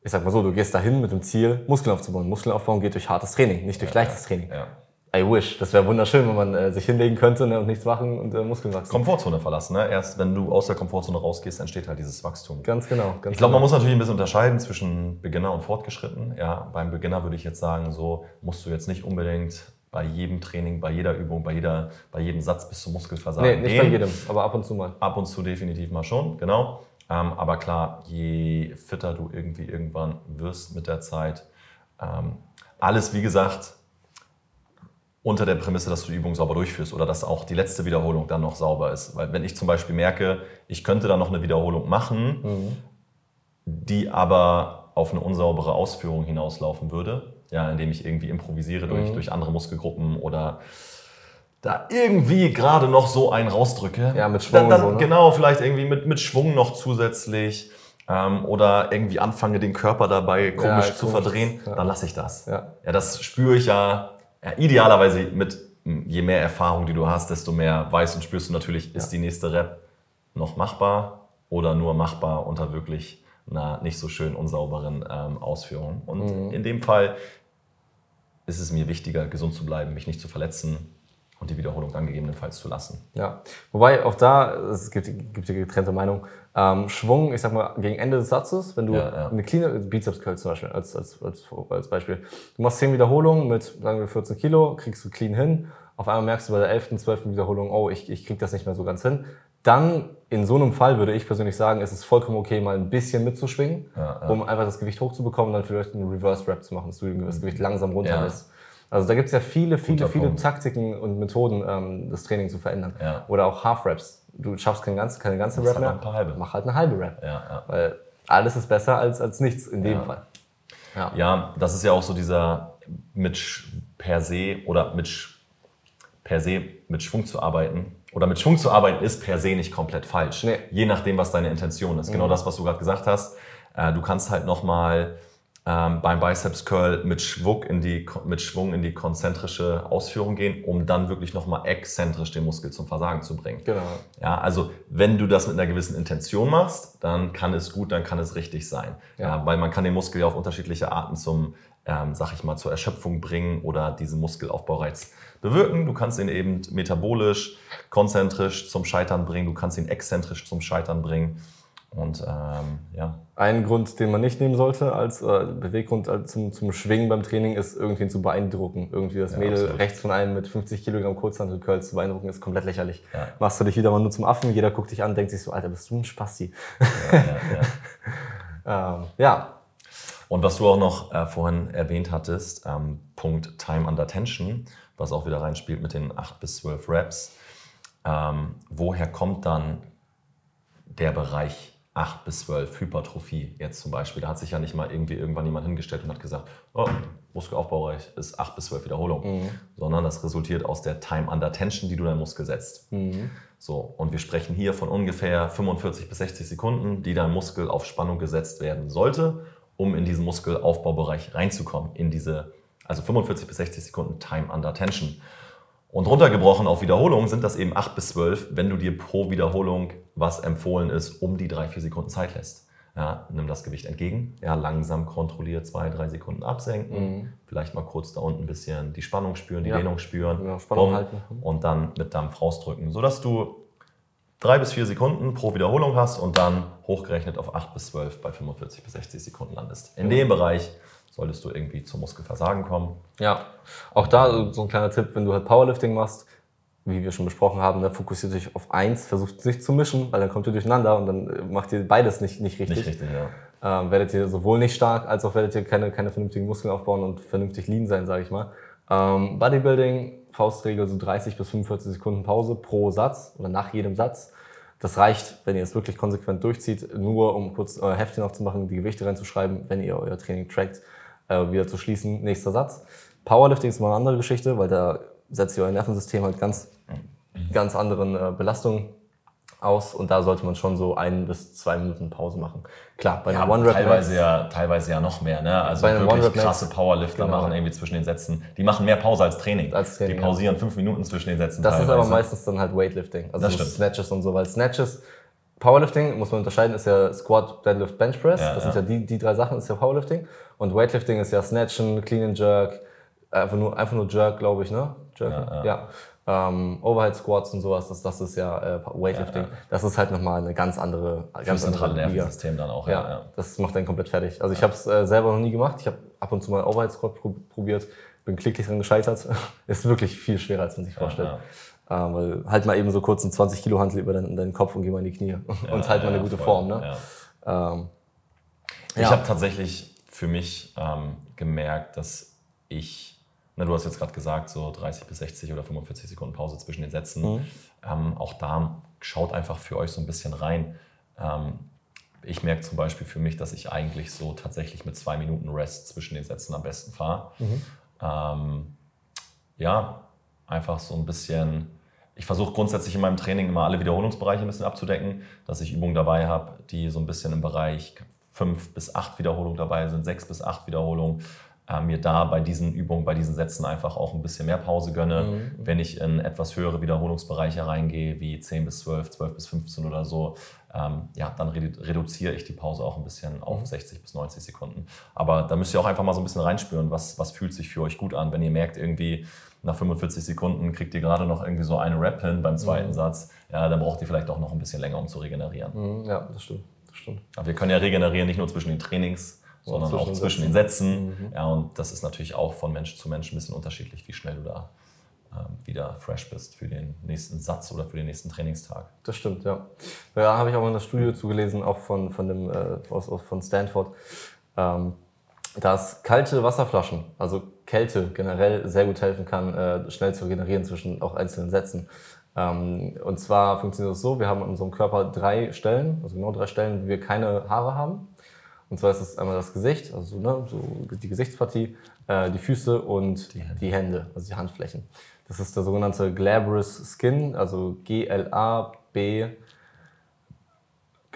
ich sag mal so, du gehst dahin mit dem Ziel, Muskeln aufzubauen. Muskeln aufbauen geht durch hartes Training, nicht durch leichtes Training. Ja. I wish. Das wäre wunderschön, wenn man äh, sich hinlegen könnte ne, und nichts machen und äh, Muskeln wachsen. Komfortzone verlassen. Ne? Erst wenn du aus der Komfortzone rausgehst, entsteht halt dieses Wachstum. Ganz genau. Ganz Ich glaube, genau. man muss natürlich ein bisschen unterscheiden zwischen Beginner und Fortgeschritten. Ja, beim Beginner würde ich jetzt sagen, so musst du jetzt nicht unbedingt bei jedem Training, bei jeder Übung, bei, jeder, bei jedem Satz bis zum Muskelversagen Nee, nicht gehen. bei jedem, aber ab und zu mal. Ab und zu definitiv mal schon, genau. Ähm, aber klar, je fitter du irgendwie irgendwann wirst mit der Zeit, ähm, alles wie gesagt unter der Prämisse, dass du die Übung sauber durchführst oder dass auch die letzte Wiederholung dann noch sauber ist. Weil wenn ich zum Beispiel merke, ich könnte dann noch eine Wiederholung machen, die aber auf eine unsaubere Ausführung hinauslaufen würde, ja, indem ich irgendwie improvisiere durch, durch andere Muskelgruppen oder da irgendwie gerade noch so einen rausdrücke. Ja, mit Schwung Dann, dann, so, ne? Genau, vielleicht irgendwie mit, mit Schwung noch zusätzlich ähm, oder irgendwie anfange, den Körper dabei komisch Ja, zu komisch. verdrehen, Ja. dann lasse ich das. Ja. ja, das spüre ich ja, ja idealerweise mit je mehr Erfahrung, die du hast, desto mehr weißt und spürst du natürlich, ist die nächste Rep noch machbar oder nur machbar unter wirklich einer nicht so schön unsauberen ähm, Ausführung. Und Mhm. in dem Fall ist es mir wichtiger, gesund zu bleiben, mich nicht zu verletzen und die Wiederholung dann gegebenenfalls zu lassen. Ja, wobei auch da, es gibt, gibt ja getrennte Meinung, ähm, Schwung, ich sag mal, gegen Ende des Satzes, wenn du Ja, ja. eine clean Bizeps Curl zum Beispiel, als, als, als, als Beispiel, du machst 10 Wiederholungen mit, sagen wir, 14 Kilo, kriegst du clean hin, auf einmal merkst du bei der 11., 12. Wiederholung, oh, ich, ich krieg das nicht mehr so ganz hin, dann in so einem Fall würde ich persönlich sagen, ist es vollkommen okay, mal ein bisschen mitzuschwingen, Ja, um einfach das Gewicht hochzubekommen und dann vielleicht einen Reverse Rap zu machen, dass du das Gewicht langsam runter Ja. lässt. Also da gibt es ja viele, viele, viele. Taktiken und Methoden, ähm, das Training zu verändern. Ja. Oder auch Half-Raps. Du schaffst keine ganze, keine ganze Rap halt mehr, halbe. mach halt eine halbe Rap. Ja, ja. Weil alles ist besser als, als nichts in dem. Fall. Ja. Das ist ja auch so dieser mit per se oder mit per se mit Schwung zu arbeiten. Oder mit Schwung zu arbeiten ist per se nicht komplett falsch. Nee. Je nachdem, was deine Intention ist. Genau das, was du gerade gesagt hast. Äh, Du kannst halt nochmal ähm, beim Biceps Curl mit Schwung, in die, mit Schwung in die konzentrische Ausführung gehen, um dann wirklich nochmal exzentrisch den Muskel zum Versagen zu bringen. Genau. Ja, also wenn du das mit einer gewissen Intention machst, dann kann es gut, dann kann es richtig sein. Ja. Ja. weil man kann den Muskel ja auf unterschiedliche Arten zum, ähm, sag ich mal, zur Erschöpfung bringen oder diesen Muskelaufbaureiz bewirken. Du kannst ihn eben metabolisch, konzentrisch zum Scheitern bringen, du kannst ihn exzentrisch zum Scheitern bringen. Und ähm, ja, Ein Grund, den man nicht nehmen sollte als äh, Beweggrund als zum, zum Schwingen beim Training, ist irgendwen zu beeindrucken. Irgendwie das Ja, Mädel absolut. rechts von einem mit 50 Kilogramm Kurzhantel-Curls zu beeindrucken, ist komplett lächerlich. Ja. Machst du dich wieder mal nur zum Affen, jeder guckt dich an, denkt sich so, Alter, bist du ein Spasti. ja. (laughs) ähm, ja, Und was du auch noch äh, vorhin erwähnt hattest, ähm, Punkt Time Under Tension, was auch wieder reinspielt mit den 8 bis 12 Reps. Ähm, woher kommt dann der Bereich 8 bis 12 Hypertrophie jetzt zum Beispiel? Da hat sich ja nicht mal irgendwie irgendwann jemand hingestellt und hat gesagt, oh, Muskelaufbaubereich ist 8 bis 12 Wiederholungen, sondern das resultiert aus der Time Under Tension, die du deinem Muskel setzt. So, und wir sprechen hier von ungefähr 45 bis 60 Sekunden, die dein Muskel auf Spannung gesetzt werden sollte, um in diesen Muskelaufbaubereich reinzukommen, in diese, also 45 bis 60 Sekunden Time Under Tension. Und runtergebrochen auf Wiederholungen sind das eben 8 bis 12, wenn du dir pro Wiederholung, was empfohlen ist, um die 3-4 Sekunden Zeit lässt. Ja, nimm das Gewicht entgegen, ja, langsam kontrolliert 2-3 Sekunden absenken, vielleicht mal kurz da unten ein bisschen die Spannung spüren, die Ja. Dehnung spüren, Genau, Spannung Bumm, halten. und dann mit Dampf rausdrücken, sodass du drei bis vier Sekunden pro Wiederholung hast und dann hochgerechnet auf 8 bis 12 bei 45 bis 60 Sekunden landest. In dem Bereich solltest du irgendwie zum Muskelversagen kommen. Ja, auch da so ein kleiner Tipp, wenn du halt Powerlifting machst, wie wir schon besprochen haben, dann fokussiert dich auf eins, versucht nicht zu mischen, weil dann kommt ihr durcheinander und dann äh, macht ihr beides nicht, nicht richtig. Nicht richtig, ja. Ähm, werdet ihr sowohl nicht stark, als auch werdet ihr keine, keine vernünftigen Muskeln aufbauen und vernünftig lean sein, sage ich mal. Ähm, Bodybuilding, Faustregel so 30 bis 45 Sekunden Pause pro Satz oder nach jedem Satz. Das reicht, wenn ihr es wirklich konsequent durchzieht, nur um kurz euer Heftchen aufzumachen, die Gewichte reinzuschreiben, wenn ihr euer Training trackt, äh, wieder zu schließen. Nächster Satz. Powerlifting ist mal eine andere Geschichte, weil da setzt ihr euer Nervensystem halt ganz, ganz anderen äh, Belastungen aus und da sollte man schon so ein bis zwei Minuten Pause machen. Klar, bei einem One-Rep teilweise ja, teilweise ja noch mehr. Ne? Also bei wirklich krasse Powerlifter genau. machen irgendwie zwischen den Sätzen. Die machen mehr Pause als Training. Als Training die pausieren ja. fünf Minuten zwischen den Sätzen. Das teilweise. ist aber meistens dann halt Weightlifting, also so Snatches und so, weil Snatches Powerlifting, muss man unterscheiden, ist ja Squat, Deadlift, Bench Press. Ja, das ja. sind ja die, die drei Sachen, ist ja Powerlifting. Und Weightlifting ist ja Snatchen, Clean and Jerk, einfach nur, einfach nur Jerk, glaube ich, ne? Jerk, ja. ja ähm, Overhead Squats und sowas, das, das ist ja äh, Weightlifting. Ja, ja. Das ist halt nochmal eine ganz andere, ganz andere Nervensystem dann auch. Ja, ja, das macht dann komplett fertig. Also ich habe es äh, selber noch nie gemacht. Ich habe ab und zu mal Overhead Squat probiert, bin klicklich dran gescheitert. (laughs) ist wirklich viel schwerer, als man sich vorstellt. Ähm, weil halt mal eben so kurz einen 20 Kilo Hantel über deinen, deinen, Kopf und geh mal in die Knie (laughs) und halt mal eine gute voll. Form. Ne? Ähm, ich habe tatsächlich für mich ähm, gemerkt, dass ich na, du hast jetzt gerade gesagt, so 30 bis 60 oder 45 Sekunden Pause zwischen den Sätzen. Mhm. Ähm, auch da schaut einfach für euch so ein bisschen rein. Ähm, ich merke zum Beispiel für mich, dass ich eigentlich so tatsächlich mit zwei Minuten Rest zwischen den Sätzen am besten fahre. Mhm. Ähm, ja, einfach so ein bisschen. Ich versuche grundsätzlich in meinem Training immer alle Wiederholungsbereiche ein bisschen abzudecken, dass ich Übungen dabei habe, die so ein bisschen im Bereich fünf bis acht Wiederholungen dabei sind, sechs bis acht Wiederholungen äh, mir da bei diesen Übungen, bei diesen Sätzen einfach auch ein bisschen mehr Pause gönne. Mhm. Wenn ich in etwas höhere Wiederholungsbereiche reingehe, wie 10 bis 12, 12 bis 15 oder so, ähm, ja, dann redu reduziere ich die Pause auch ein bisschen auf mhm. 60 bis 90 Sekunden. Aber da müsst ihr auch einfach mal so ein bisschen reinspüren, was, was fühlt sich für euch gut an. Wenn ihr merkt, irgendwie nach 45 Sekunden kriegt ihr gerade noch irgendwie so eine Rap hin beim zweiten mhm. Satz, ja, dann braucht ihr vielleicht auch noch ein bisschen länger, um zu regenerieren. Mhm. Ja, das stimmt. Das stimmt. Aber wir können ja regenerieren nicht nur zwischen den Trainings, sondern zwischen auch zwischen den Sätzen. Mhm. Ja, und das ist natürlich auch von Mensch zu Mensch ein bisschen unterschiedlich, wie schnell du da ähm, wieder fresh bist für den nächsten Satz oder für den nächsten Trainingstag. Das stimmt, ja. Da habe ich auch in der Studie zugelesen, auch von, von, dem, äh, aus, von Stanford, ähm, dass kalte Wasserflaschen, also Kälte generell sehr gut helfen kann, äh, schnell zu regenerieren zwischen auch einzelnen Sätzen. Ähm, und zwar funktioniert das so, wir haben in unserem Körper drei Stellen, also genau drei Stellen, wo wir keine Haare haben. Und zwar ist es einmal das Gesicht, also ne, so die Gesichtspartie, äh, die Füße und die Hände. die Hände, also die Handflächen. Das ist der sogenannte Glabrous Skin, also G-L-A-B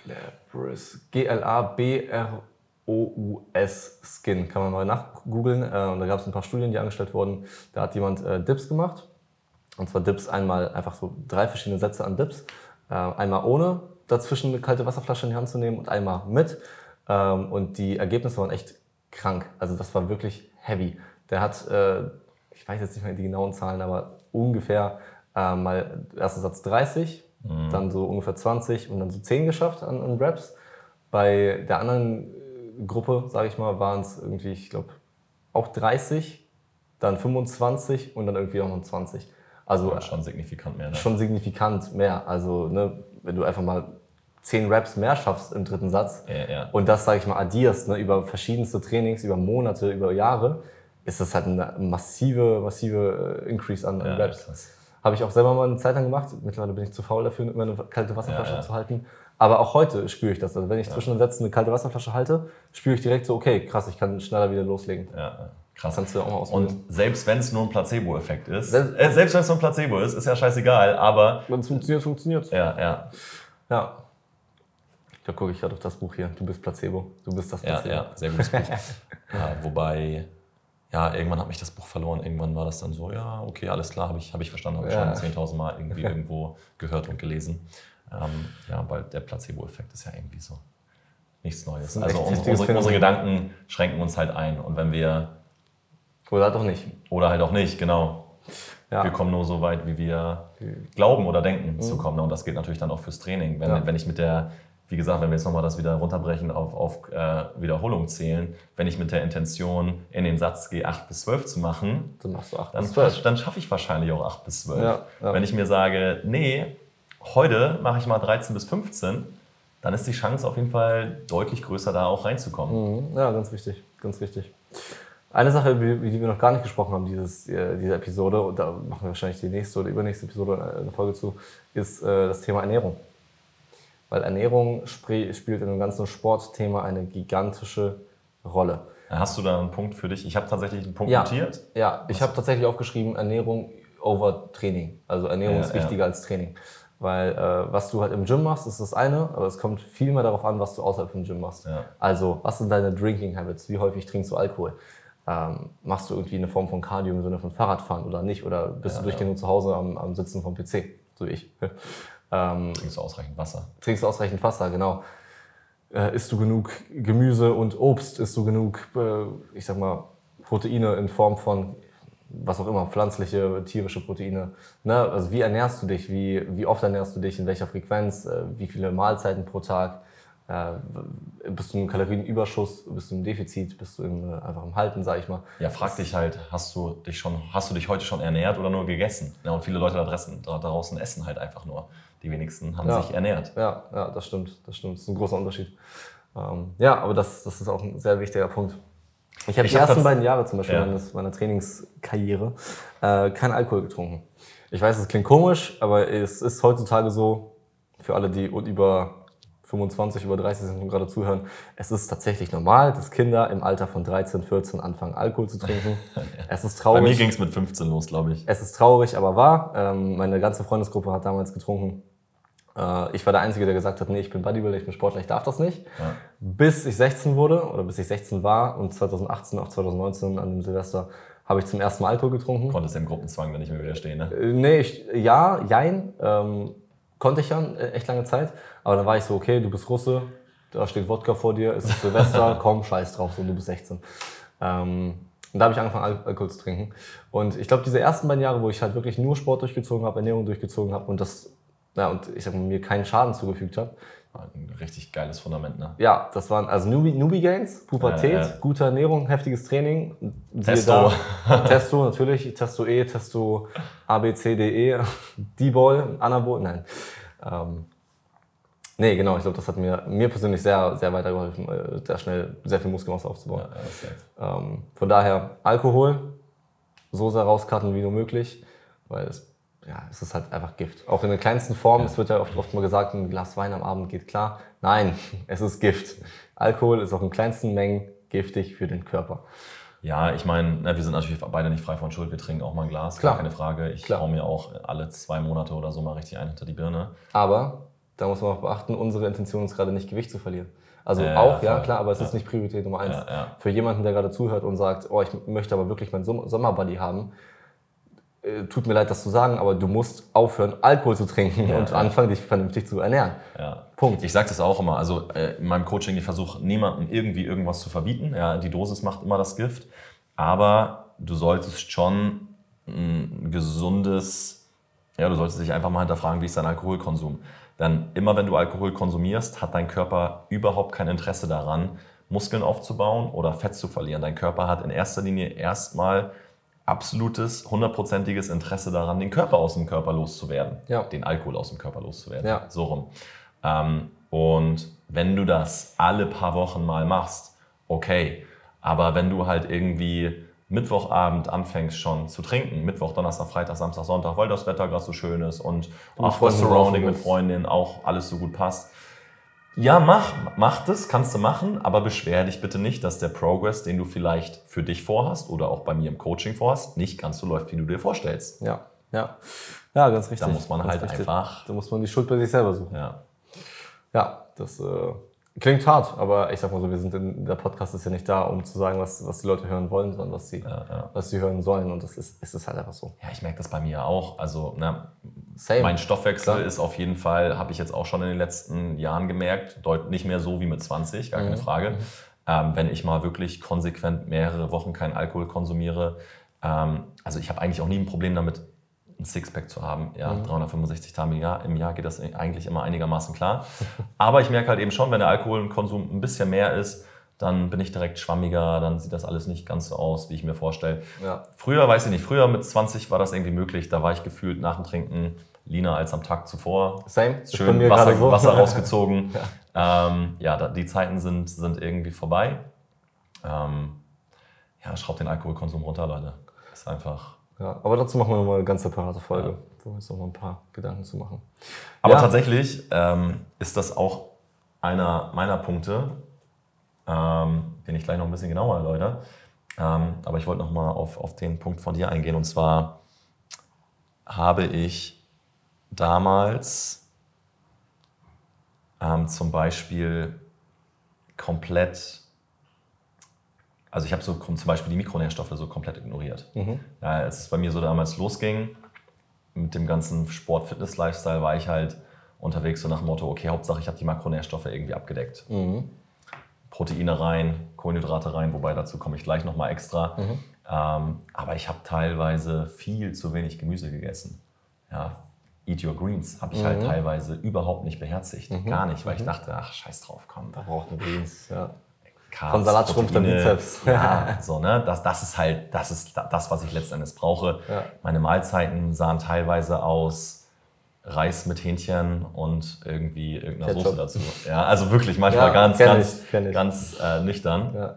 Glabrous, G-L-A-B-R-O-U-S Skin. Kann man mal nachgoogeln. Äh, und da gab es ein paar Studien, die angestellt wurden. Da hat jemand äh, Dips gemacht. Und zwar Dips einmal einfach so drei verschiedene Sätze an Dips. Äh, einmal ohne dazwischen eine kalte Wasserflasche in die Hand zu nehmen und einmal mit. Ähm, und die Ergebnisse waren echt krank. Also das war wirklich heavy. Der hat, äh, ich weiß jetzt nicht mehr die genauen Zahlen, aber ungefähr äh, mal erster Satz 30, mhm. dann so ungefähr 20 und dann so 10 geschafft an, an Raps. Bei der anderen äh, Gruppe, sage ich mal, waren es irgendwie, ich glaube, auch 30, dann 25 und dann irgendwie auch noch 20. Also ja, schon signifikant mehr. Ne? Schon signifikant mehr. Also ne, wenn du einfach mal zehn Raps mehr schaffst im dritten Satz ja, ja. und das, sage ich mal, addierst ne, über verschiedenste Trainings, über Monate, über Jahre, ist das halt eine massive, massive äh, Increase an, an Raps. Habe ich auch selber mal eine Zeit lang gemacht. Mittlerweile bin ich zu faul dafür, immer eine kalte Wasserflasche ja, zu halten. Aber auch heute spüre ich das. Also wenn ich zwischen den Sätzen eine kalte Wasserflasche halte, spüre ich direkt so, okay, krass, ich kann schneller wieder loslegen. Ja, krass. Kannst du auch mal ausprobieren. Und selbst wenn es nur ein Placebo-Effekt ist, selbst, äh, selbst wenn es nur ein Placebo ist, ist ja scheißegal, aber... Wenn es funktioniert, funktioniert es. Ja, ja. Ja. Da gucke ich gerade auf das Buch hier. Du bist Placebo. Du bist das Placebo. Ja, ja sehr gutes Buch. (laughs) ja, wobei, ja, irgendwann hat mich das Buch verloren. Irgendwann war das dann so, ja, okay, alles klar, habe ich, hab ich verstanden, habe ich ja. schon 10.000 Mal irgendwie irgendwo gehört und gelesen. Ähm, ja, weil der Placebo-Effekt ist ja irgendwie so nichts Neues. Also unsere, unsere, unsere Gedanken schränken uns halt ein. Und wenn wir. Oder halt auch nicht. Oder halt auch nicht, genau. Ja. Wir kommen nur so weit, wie wir glauben oder denken mhm. zu kommen. Und das gilt natürlich dann auch fürs Training. Wenn, ja. wenn ich mit der wie gesagt, wenn wir jetzt nochmal das wieder runterbrechen auf, auf äh, Wiederholung zählen, wenn ich mit der Intention in den Satz gehe, 8 bis 12 zu machen, dann, machst du 8 dann, bis 12. dann schaffe ich wahrscheinlich auch 8 bis 12. Ja, ja. Wenn ich mir sage, nee, heute mache ich mal 13 bis 15, dann ist die Chance auf jeden Fall deutlich größer, da auch reinzukommen. Mhm. Ja, ganz richtig, ganz richtig. Eine Sache, über die wir noch gar nicht gesprochen haben, dieses, äh, diese Episode, und da machen wir wahrscheinlich die nächste oder übernächste Episode eine Folge zu, ist äh, das Thema Ernährung. Weil Ernährung spielt in dem ganzen Sportthema eine gigantische Rolle. Hast du da einen Punkt für dich? Ich habe tatsächlich einen Punkt ja, notiert. Ja, ich habe tatsächlich aufgeschrieben, Ernährung over Training. Also Ernährung ja, ist wichtiger ja. als Training. Weil äh, was du halt im Gym machst, ist das eine, aber es kommt viel mehr darauf an, was du außerhalb vom Gym machst. Ja. Also, was sind deine Drinking Habits? Wie häufig trinkst du Alkohol? Ähm, machst du irgendwie eine Form von Cardio im Sinne von Fahrradfahren oder nicht? Oder bist ja, du durchgehend ja. zu Hause am, am, Sitzen vom PC, so wie ich? Ähm, trinkst du ausreichend Wasser? Trinkst du ausreichend Wasser, genau. Äh, isst du genug Gemüse und Obst? Isst du genug, äh, ich sag mal, Proteine in Form von was auch immer, pflanzliche, tierische Proteine. Ne? Also wie ernährst du dich? Wie, wie oft ernährst du dich? In welcher Frequenz? Äh, wie viele Mahlzeiten pro Tag? Äh, bist du im Kalorienüberschuss? Bist du im Defizit? Bist du im, äh, einfach im Halten, sag ich mal? Ja, frag dich halt, hast du dich schon, hast du dich heute schon ernährt oder nur gegessen? Ja, und viele Leute da draußen, da draußen essen halt einfach nur. Die wenigsten haben ja. sich ernährt. Ja, ja, das stimmt. Das stimmt. Das ist ein großer Unterschied. Ähm, ja, aber das, das ist auch ein sehr wichtiger Punkt. Ich habe die hab ersten beiden Jahre zum Beispiel ja. meines, meiner Trainingskarriere äh, keinen Alkohol getrunken. Ich weiß, es klingt komisch, aber es ist heutzutage so, für alle, die über 25, über 30 sind und gerade zuhören, es ist tatsächlich normal, dass Kinder im Alter von 13, 14 anfangen, Alkohol zu trinken. (laughs) ja. Es ist traurig. Bei mir ging es mit 15 los, glaube ich. Es ist traurig, aber wahr. Ähm, meine ganze Freundesgruppe hat damals getrunken. Äh, ich war der Einzige, der gesagt hat, nee, ich bin Bodybuilder, ich bin Sportler, ich darf das nicht. Ja. Bis ich 16 wurde oder bis ich 16 war und 2018 auf 2019 an dem Silvester habe ich zum ersten Mal Alkohol getrunken. Konntest du dem Gruppenzwang dann nicht mehr widerstehen, ne? Äh, nee, ich, ja, jein. Ähm, konnte ich ja äh, echt lange Zeit. Aber dann war ich so, okay, du bist Russe, da steht Wodka vor dir, es ist Silvester, (laughs) komm, scheiß drauf, so, du bist 16. Ähm, und da habe ich angefangen, Alkohol zu trinken. Und ich glaube, diese ersten beiden Jahre, wo ich halt wirklich nur Sport durchgezogen habe, Ernährung durchgezogen habe und das ja, und ich sag mal, mir keinen Schaden zugefügt habe. Ein richtig geiles Fundament, ne? Ja, das waren also Newbie, Newbie Gains, Pubertät, ja, ja. gute Ernährung, heftiges Training. Testo. (laughs) Testo natürlich, Testo E, Testo A, B, C, D, E, (laughs) D-Ball, Anabol, nein. Ähm, nee, genau, ich glaube, das hat mir, mir persönlich sehr, sehr weitergeholfen, äh, sehr schnell sehr viel Muskelmasse aufzubauen. Ja, ähm, von daher Alkohol, so sehr rauskarten wie nur möglich, weil es ja, es ist halt einfach Gift. Auch in der kleinsten Form, ja. es wird ja oft, oft mal gesagt, ein Glas Wein am Abend geht klar. Nein, (laughs) es ist Gift. Alkohol ist auch in kleinsten Mengen giftig für den Körper. Ja, ich meine, wir sind natürlich beide nicht frei von Schuld. Wir trinken auch mal ein Glas, Klar. keine Frage. Ich hau mir auch alle zwei Monate oder so mal richtig ein hinter die Birne. Aber da muss man auch beachten, unsere Intention ist gerade nicht Gewicht zu verlieren. Also äh, auch, ja, klar, aber es ja. ist nicht Priorität Nummer eins. Ja, Für jemanden, der gerade zuhört und sagt, oh, ich möchte aber wirklich meinen Sommerbuddy haben, tut mir leid, das zu sagen, aber du musst aufhören, Alkohol zu trinken ja, und ja. anfangen, dich vernünftig zu ernähren. Ja. Punkt. Ich sage das auch immer. Also äh, in meinem Coaching, ich versuche niemandem irgendwie irgendwas zu verbieten. Ja, die Dosis macht immer das Gift. Aber du solltest schon ein gesundes, ja, du solltest dich einfach mal hinterfragen, wie ist dein Alkoholkonsum. Denn immer wenn du Alkohol konsumierst, hat dein Körper überhaupt kein Interesse daran, Muskeln aufzubauen oder Fett zu verlieren. Dein Körper hat in erster Linie erstmal absolutes, hundertprozentiges Interesse daran, den Körper aus dem Körper loszuwerden. Ja. Den Alkohol aus dem Körper loszuwerden. Ja. So rum. Ähm, und wenn du das alle paar Wochen mal machst, okay. Aber wenn du halt irgendwie Mittwochabend anfängst schon zu trinken, Mittwoch, Donnerstag, Freitag, Samstag, Sonntag, weil das Wetter gerade so schön ist und auch das Surrounding mit Freundinnen auch alles so gut passt, ja, mach, mach das, kannst du machen, aber beschwer dich bitte nicht, dass der Progress, den du vielleicht für dich vorhast oder auch bei mir im Coaching vorhast, nicht ganz so läuft, wie du dir vorstellst. Ja, ja. Ja, ganz richtig. Da muss man halt richtig. einfach. Da muss man die Schuld bei sich selber suchen. Ja. Ja, das äh, Klingt hart, aber ich sag mal so, wir sind in, der Podcast ist ja nicht da, um zu sagen, was, was die Leute hören wollen, sondern was sie, ja, ja. was sie hören sollen. Und das ist, ist es halt einfach so. Ja, ich merke das bei mir auch. Also, na, Same. mein Stoffwechsel Klar. ist auf jeden Fall, habe ich jetzt auch schon in den letzten Jahren gemerkt, deutlich nicht mehr so wie mit 20, gar keine mhm. Frage. Mhm. Ähm, wenn ich mal wirklich konsequent mehrere Wochen keinen Alkohol konsumiere. Ähm, also, ich habe eigentlich auch nie ein Problem damit, ein Sixpack zu haben. Ja, mhm. 365 Tage im Jahr, im Jahr geht das eigentlich immer einigermaßen klar. Aber ich merke halt eben schon, wenn der Alkoholkonsum ein bisschen mehr ist, dann bin ich direkt schwammiger, dann sieht das alles nicht ganz so aus, wie ich mir vorstelle. Ja. Früher, weiß ich nicht, früher mit 20 war das irgendwie möglich. Da war ich gefühlt nach dem Trinken leaner als am Tag zuvor. Same. Schön Wasser, so. Wasser (laughs) rausgezogen. ja, ähm, ja die Zeiten sind, sind irgendwie vorbei. Ähm, ja, schraubt den Alkoholkonsum runter, Leute. Ist einfach. Ja, aber dazu machen wir nochmal eine ganz separate Folge, ja. wo wir uns nochmal ein paar Gedanken zu machen. Aber ja. tatsächlich ähm, ist das auch einer meiner Punkte, ähm, den ich gleich noch ein bisschen genauer erläutere. Ähm, aber ich wollte nochmal auf, auf den Punkt von dir eingehen. Und zwar habe ich damals ähm, zum Beispiel komplett, also ich habe so zum Beispiel die Mikronährstoffe so komplett ignoriert. Mhm. Ja, als es bei mir so damals losging mit dem ganzen Sport-Fitness-Lifestyle, war ich halt unterwegs so nach dem Motto, okay, Hauptsache ich habe die Makronährstoffe irgendwie abgedeckt. Mhm. Proteine rein, Kohlenhydrate rein, wobei dazu komme ich gleich nochmal extra. Mhm. Ähm, aber ich habe teilweise viel zu wenig Gemüse gegessen. Ja, Eat Your Greens habe ich halt mhm. halt teilweise überhaupt nicht beherzigt. Mhm. Gar nicht, weil ich mhm. dachte, ach, scheiß drauf, komm. Da braucht eine Greens, ja. Carbs, Von Salat schrumpft der Bizeps. Ja, (laughs) so, ne? Das, das ist halt, das ist das, was ich letzten Endes brauche. Ja. Meine Mahlzeiten sahen teilweise aus Reis mit Hähnchen und irgendwie irgendeiner Ketchup. Soße dazu. Ja, also wirklich manchmal ja, ganz, ganz, ich, ganz äh, nüchtern. Ja.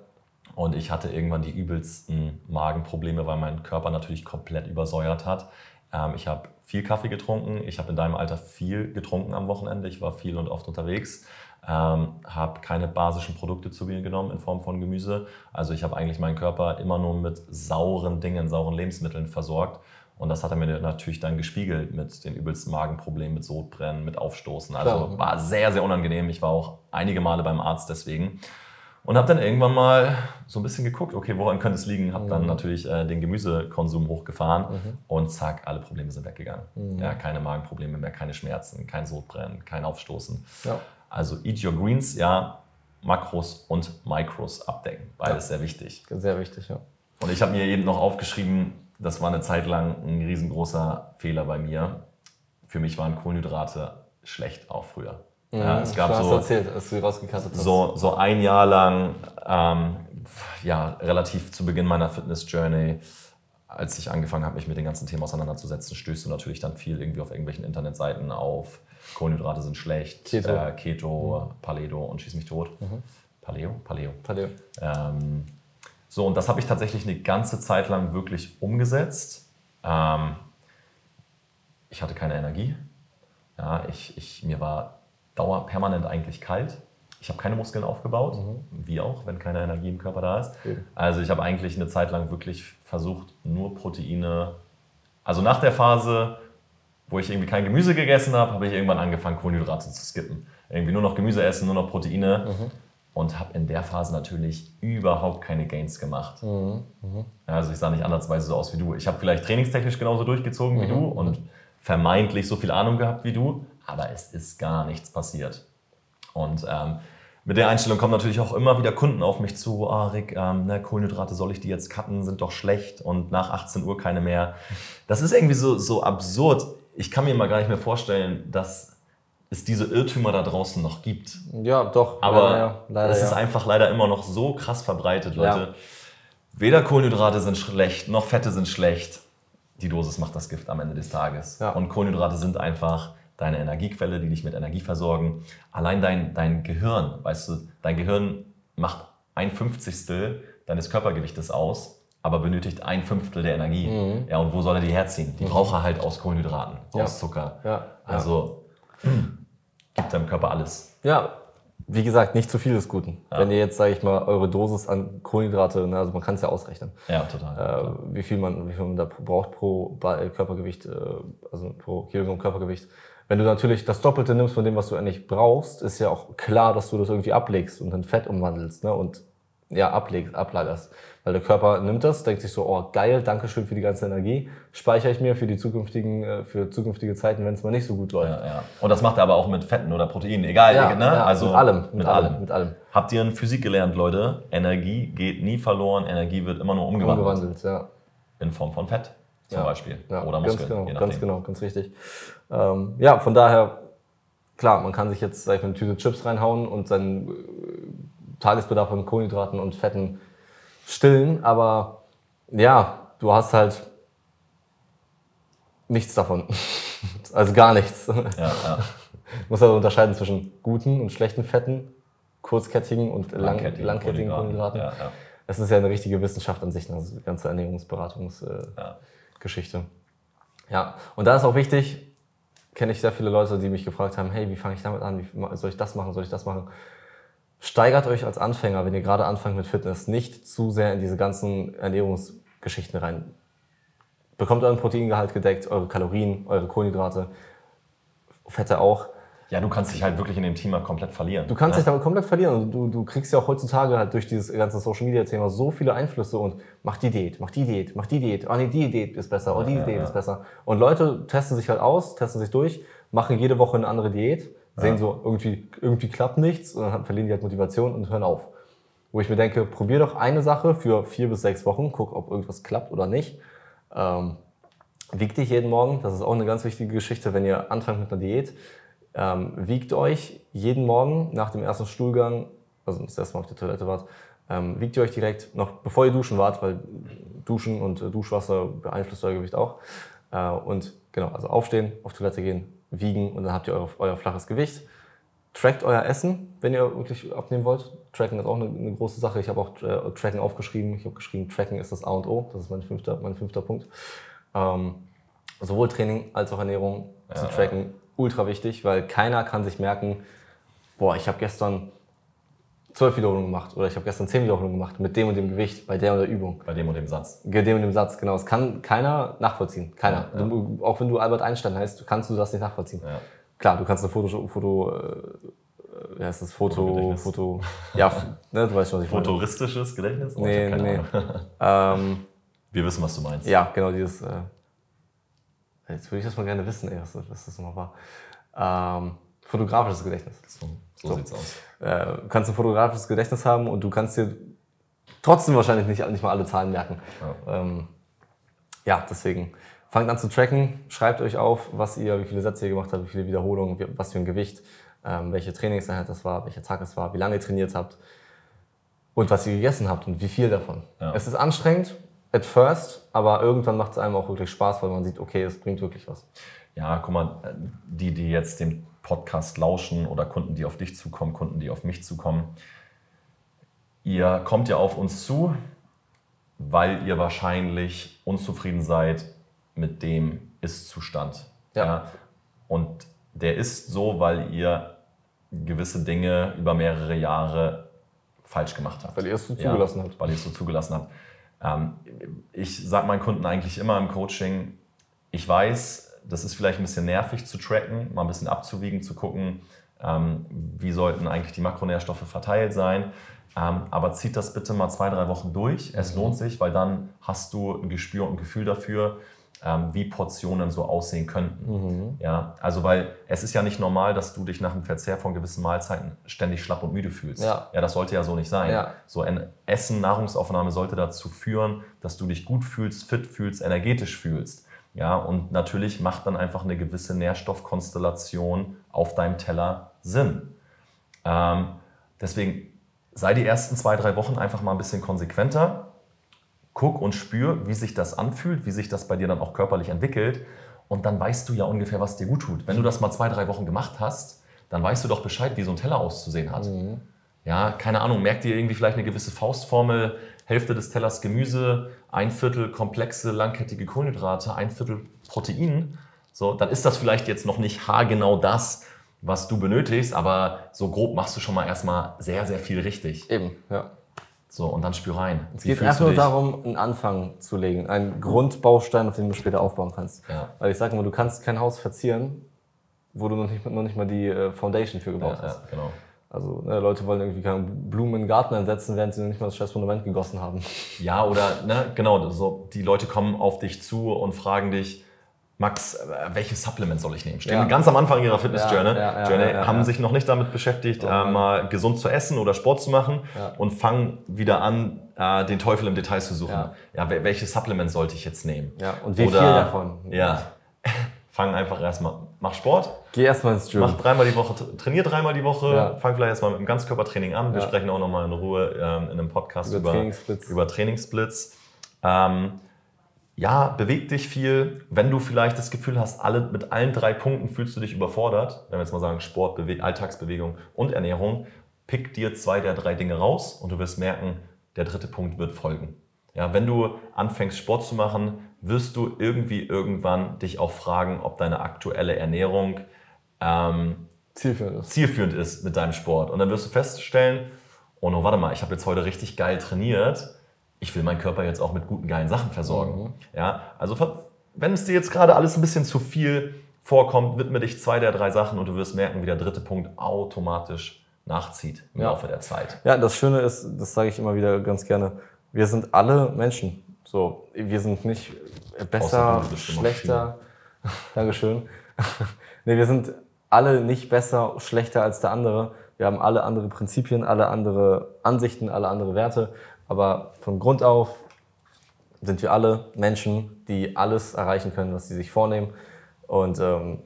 Und ich hatte irgendwann die übelsten Magenprobleme, weil mein Körper natürlich komplett übersäuert hat. Ähm, ich habe viel Kaffee getrunken. Ich habe in deinem Alter viel getrunken am Wochenende. Ich war viel und oft unterwegs. Ähm, habe keine basischen Produkte zu mir genommen in Form von Gemüse. Also ich habe eigentlich meinen Körper immer nur mit sauren Dingen, sauren Lebensmitteln versorgt. Und das hat er mir natürlich dann gespiegelt mit den übelsten Magenproblemen, mit Sodbrennen, mit Aufstoßen. Also Klar. war sehr, sehr unangenehm. Ich war auch einige Male beim Arzt deswegen. Und habe dann irgendwann mal so ein bisschen geguckt, okay, woran könnte es liegen? Habe dann mhm. natürlich äh, den Gemüsekonsum hochgefahren mhm. und zack, alle Probleme sind weggegangen. Mhm. Ja, keine Magenprobleme mehr, keine Schmerzen, kein Sodbrennen, kein Aufstoßen. Ja. Also Eat Your Greens, ja, Makros und Micros abdecken. Beides ja. sehr wichtig. Sehr wichtig, ja. Und ich habe mir eben noch aufgeschrieben, das war eine Zeit lang ein riesengroßer Fehler bei mir. Für mich waren Kohlenhydrate schlecht auch früher. Ja, es gab so, erzählt, als du rausgekattet hast. So, so ein Jahr lang, ähm, ja, relativ zu Beginn meiner Fitness-Journey, als ich angefangen habe, mich mit dem ganzen Thema auseinanderzusetzen, stößt du natürlich dann viel irgendwie auf irgendwelchen Internetseiten auf. Kohlenhydrate sind schlecht, Keto, äh, Keto mhm. Paleo und schieß mich tot. Mhm. Paleo? Paleo. Paleo. Ähm, so, und das habe ich tatsächlich eine ganze Zeit lang wirklich umgesetzt. Ähm, ich hatte keine Energie. Ja, ich, ich, mir war Dauer permanent eigentlich kalt. Ich habe keine Muskeln aufgebaut, mhm. wie auch, wenn keine Energie im Körper da ist. Mhm. Also ich habe eigentlich eine Zeit lang wirklich versucht, nur Proteine. Also nach der Phase, wo ich irgendwie kein Gemüse gegessen habe, habe ich irgendwann angefangen, Kohlenhydrate zu skippen. Irgendwie nur noch Gemüse essen, nur noch Proteine. Mhm. Und habe in der Phase natürlich überhaupt keine Gains gemacht. Mhm. mhm. Also ich sah nicht andersweise so aus wie du. Ich habe vielleicht trainingstechnisch genauso durchgezogen wie mhm. du und vermeintlich so viel Ahnung gehabt wie du aber es ist gar nichts passiert. Und ähm, mit der Einstellung kommen natürlich auch immer wieder Kunden auf mich zu, ah Rick, ähm, ne, Kohlenhydrate soll ich die jetzt cutten, sind doch schlecht und nach 18 Uhr keine mehr. Das ist irgendwie so, so absurd. Ich kann mir mal gar nicht mehr vorstellen, dass es diese Irrtümer da draußen noch gibt. Ja, doch. Aber leider, ja. leider, es ist ja. einfach leider immer noch so krass verbreitet, Leute. Ja. Weder Kohlenhydrate sind schlecht, noch Fette sind schlecht. Die Dosis macht das Gift am Ende des Tages. Und Kohlenhydrate sind einfach deine Energiequelle, die dich mit Energie versorgen. Allein dein, dein Gehirn, weißt du, dein Gehirn macht ein Fünfzigstel deines Körpergewichtes aus, aber benötigt ein Fünftel der Energie. Mhm. Ja, und wo soll er die herziehen? Die mhm. braucht er halt aus Kohlenhydraten, aus Zucker. Ja. Also ja. (clears throat) gibt deinem Körper alles. Ja, wie gesagt, nicht zu viel des Guten. Ja. Wenn ihr jetzt, sage ich mal, eure Dosis an Kohlenhydrate, ne, also man kann es ja ausrechnen. Ja, total. Äh, wie, viel man, wie viel man da braucht pro Körpergewicht, äh, also pro Kilogramm Körpergewicht. Wenn du natürlich das Doppelte nimmst von dem, was du eigentlich brauchst, ist ja auch klar, dass du das irgendwie ablegst und in Fett umwandelst ne? und ja, ablegst, ablagerst. Weil der Körper nimmt das, denkt sich so, oh geil, danke schön für die ganze Energie, speichere ich mir für die zukünftigen, äh, für zukünftige Zeiten, wenn es mal nicht so gut läuft. Ja, ja. Und das macht er aber auch mit Fetten oder Proteinen, egal, ja, ne? Ja, also mit allem, mit, mit allem, mit allem. Habt ihr in Physik gelernt, Leute? Energie geht nie verloren, Energie wird immer nur umgewandelt. Umgewandelt, ja. In Form von Fett zum ja, Beispiel. Ja, Oder Muskeln. Ganz genau, ganz genau, ganz richtig. Ähm, ja, von daher, klar, man kann sich jetzt sag ich eine Tüte Chips reinhauen und seinen Tagesbedarf an Kohlenhydraten und Fetten stillen, aber ja, du hast halt nichts davon. (laughs) also gar nichts. Ja, ja. (laughs) Du musst also unterscheiden zwischen guten und schlechten Fetten, kurzkettigen und langkettigen, langkettigen Kohlenhydraten. Ja, ja. es ist ja eine richtige Wissenschaft an sich, ne, also die ganze Ernährungsberatungsgeschichte. Ja. Ja, und da ist auch wichtig, kenne ich sehr viele Leute, die mich gefragt haben, hey, wie fange ich damit an? Wie soll ich das machen? Soll ich das machen? Steigert euch als Anfänger, wenn ihr gerade anfangt mit Fitness, nicht zu sehr in diese ganzen Ernährungsgeschichten rein. Bekommt euren Proteingehalt gedeckt, eure Kalorien, eure Kohlenhydrate, Fette auch. Ja, du kannst dich halt wirklich in dem Thema komplett verlieren. Du kannst ne? dich damit komplett verlieren und du, du kriegst ja auch heutzutage halt durch dieses ganze Social Media Thema so viele Einflüsse und mach die Diät, mach die Diät, mach die Diät, oh nee, die Diät ist besser, oh die Ja, Diät ja. ist besser. Und Leute testen sich halt aus, testen sich durch, machen jede Woche eine andere Diät, sehen so, irgendwie, irgendwie klappt nichts und dann verlieren die halt Motivation und hören auf. Wo ich mir denke, probier doch eine Sache für vier bis sechs Wochen, guck, ob irgendwas klappt oder nicht. Ähm, wiegt dich jeden Morgen, das ist auch eine ganz wichtige Geschichte, wenn ihr anfangt mit einer Diät. Ähm, wiegt euch jeden Morgen nach dem ersten Stuhlgang, also das erste Mal auf der Toilette wart, ähm, wiegt ihr euch direkt, noch bevor ihr duschen wart, weil Duschen und äh, Duschwasser beeinflusst euer Gewicht auch. Äh, und genau, also aufstehen, auf Toilette gehen, wiegen und dann habt ihr euer, euer flaches Gewicht. Trackt euer Essen, wenn ihr wirklich abnehmen wollt. Tracken ist auch eine, eine große Sache. Ich habe auch äh, Tracken aufgeschrieben. Ich habe geschrieben, Tracken ist das A und O. Das ist mein fünfter, mein fünfter Punkt. Ähm, sowohl Training als auch Ernährung zu Ja, tracken, ultra wichtig, weil keiner kann sich merken, boah, ich habe gestern zwölf Wiederholungen gemacht oder ich habe gestern zehn Wiederholungen gemacht mit dem und dem Gewicht bei der und der Übung. Bei dem und dem Satz. Mit dem und dem Satz, genau. Das kann keiner nachvollziehen. Keiner. Ja, ja. Du, auch wenn du Albert Einstein heißt, kannst du das nicht nachvollziehen. Ja. Klar, du kannst eine Foto, Foto, äh, wie heißt das? Foto. Foto, (laughs) ja, ne, du weißt schon, was ich meine. Futuristisches Gedächtnis? Oh, Nee, nee. (laughs) Ähm, Wir wissen, was du meinst. ja, genau, dieses, äh, jetzt würde ich das mal gerne wissen, ey, was, was das nochmal war. Ähm, fotografisches Gedächtnis. So, so, So. sieht's aus. äh, du kannst ein fotografisches Gedächtnis haben und du kannst dir trotzdem wahrscheinlich nicht, nicht mal alle Zahlen merken. Ja. Ähm, ja, deswegen fangt an zu tracken, schreibt euch auf, was ihr, wie viele Sätze ihr gemacht habt, wie viele Wiederholungen, wie- was für ein Gewicht, ähm, welche Trainingseinheit das war, welcher Tag es war, wie lange ihr trainiert habt und was ihr gegessen habt und wie viel davon. Ja. Es ist anstrengend at first, aber irgendwann macht es einem auch wirklich Spaß, weil man sieht, okay, es bringt wirklich was. Ja, guck mal, die, die jetzt den Podcast lauschen oder Kunden, die auf dich zukommen, Kunden, die auf mich zukommen, ihr kommt ja auf uns zu, weil ihr wahrscheinlich unzufrieden seid mit dem Ist-Zustand. Ja. Und der ist so, weil ihr gewisse Dinge über mehrere Jahre falsch gemacht habt. Weil ihr es so zugelassen habt. Weil ihr es so zugelassen habt. Ähm, ich sage meinen Kunden eigentlich immer im Coaching, ich weiß, das ist vielleicht ein bisschen nervig zu tracken, mal ein bisschen abzuwiegen, zu gucken, ähm, wie sollten eigentlich die Makronährstoffe verteilt sein. Ähm, aber zieht das bitte mal zwei, drei Wochen durch. Es lohnt sich, weil dann hast du ein Gespür und ein Gefühl dafür, ähm, wie Portionen so aussehen könnten. Ja, also weil es ist ja nicht normal, dass du dich nach dem Verzehr von gewissen Mahlzeiten ständig schlapp und müde fühlst. Ja. ja das sollte ja so nicht sein. Ja. So ein Essen, Nahrungsaufnahme sollte dazu führen, dass du dich gut fühlst, fit fühlst, energetisch fühlst. Ja, und natürlich macht dann einfach eine gewisse Nährstoffkonstellation auf deinem Teller Sinn. Ähm, deswegen sei die ersten zwei, drei Wochen einfach mal ein bisschen konsequenter. Guck und spür, wie sich das anfühlt, wie sich das bei dir dann auch körperlich entwickelt. Und dann weißt du ja ungefähr, was dir gut tut. Wenn du das mal zwei, drei Wochen gemacht hast, dann weißt du doch Bescheid, wie so ein Teller auszusehen hat. Ja, keine Ahnung, merkt ihr irgendwie vielleicht eine gewisse Faustformel, Hälfte des Tellers Gemüse, ein Viertel komplexe, langkettige Kohlenhydrate, ein Viertel Protein. So, dann ist das vielleicht jetzt noch nicht haargenau das, was du benötigst, aber so grob machst du schon mal erstmal sehr, sehr viel richtig. Eben, ja. So, und dann spür rein. Es geht erst nur darum, einen Anfang zu legen, einen Grundbaustein, auf den du später aufbauen kannst. Ja. Weil ich sage immer, du kannst kein Haus verzieren, wo du noch nicht, noch nicht mal die äh, Foundation für gebaut Ja, hast. ja, genau. Also ne, Leute wollen irgendwie keine Blumen in den Garten einsetzen, während sie noch nicht mal das scheiß Fundament gegossen haben. Ja, oder, ne, genau, so, die Leute kommen auf dich zu und fragen dich, Max, äh, welches Supplement soll ich nehmen? Stehen Ja. ganz am Anfang ihrer Fitness-Journey, Ja, ja, haben sich noch nicht damit beschäftigt, äh, Mann. mal gesund zu essen oder Sport zu machen und fangen wieder an, äh, den Teufel im Detail zu suchen. Ja. Ja, wel- welches Supplement sollte ich jetzt nehmen? Ja, und wie Oder- viel davon? Ja, (laughs) fang einfach erstmal, mach Sport, Geh erstmal ins Gym. Mach dreimal die Woche, trainier dreimal die Woche, Ja. fang vielleicht erstmal mit einem Ganzkörpertraining an. Wir Ja. sprechen auch nochmal in Ruhe ähm, in einem Podcast Über über, Trainingssplits. über Trainingssplits. Ähm, ja, beweg dich viel. Wenn du vielleicht das Gefühl hast, alle, mit allen drei Punkten fühlst du dich überfordert, wenn wir jetzt mal sagen Sport, Bewe Alltagsbewegung und Ernährung, pick dir zwei der drei Dinge raus und du wirst merken, der dritte Punkt wird folgen. Ja, wenn du anfängst Sport zu machen, wirst du irgendwie irgendwann dich auch fragen, ob deine aktuelle Ernährung ähm, Zielführend ist. zielführend ist mit deinem Sport. Und dann wirst du feststellen, oh no, warte mal, ich habe jetzt heute richtig geil trainiert. Ich will meinen Körper jetzt auch mit guten, geilen Sachen versorgen. Mhm. Ja, also wenn es dir jetzt gerade alles ein bisschen zu viel vorkommt, widme dich zwei der drei Sachen und du wirst merken, wie der dritte Punkt automatisch nachzieht im Ja. Laufe der Zeit. Ja, das Schöne ist, das sage ich immer wieder ganz gerne, wir sind alle Menschen. So, wir sind nicht besser, schlechter. (laughs) Dankeschön. (laughs) nee, wir sind alle nicht besser, schlechter als der andere. Wir haben alle andere Prinzipien, alle andere Ansichten, alle andere Werte. Aber von Grund auf sind wir alle Menschen, die alles erreichen können, was sie sich vornehmen. Und ähm,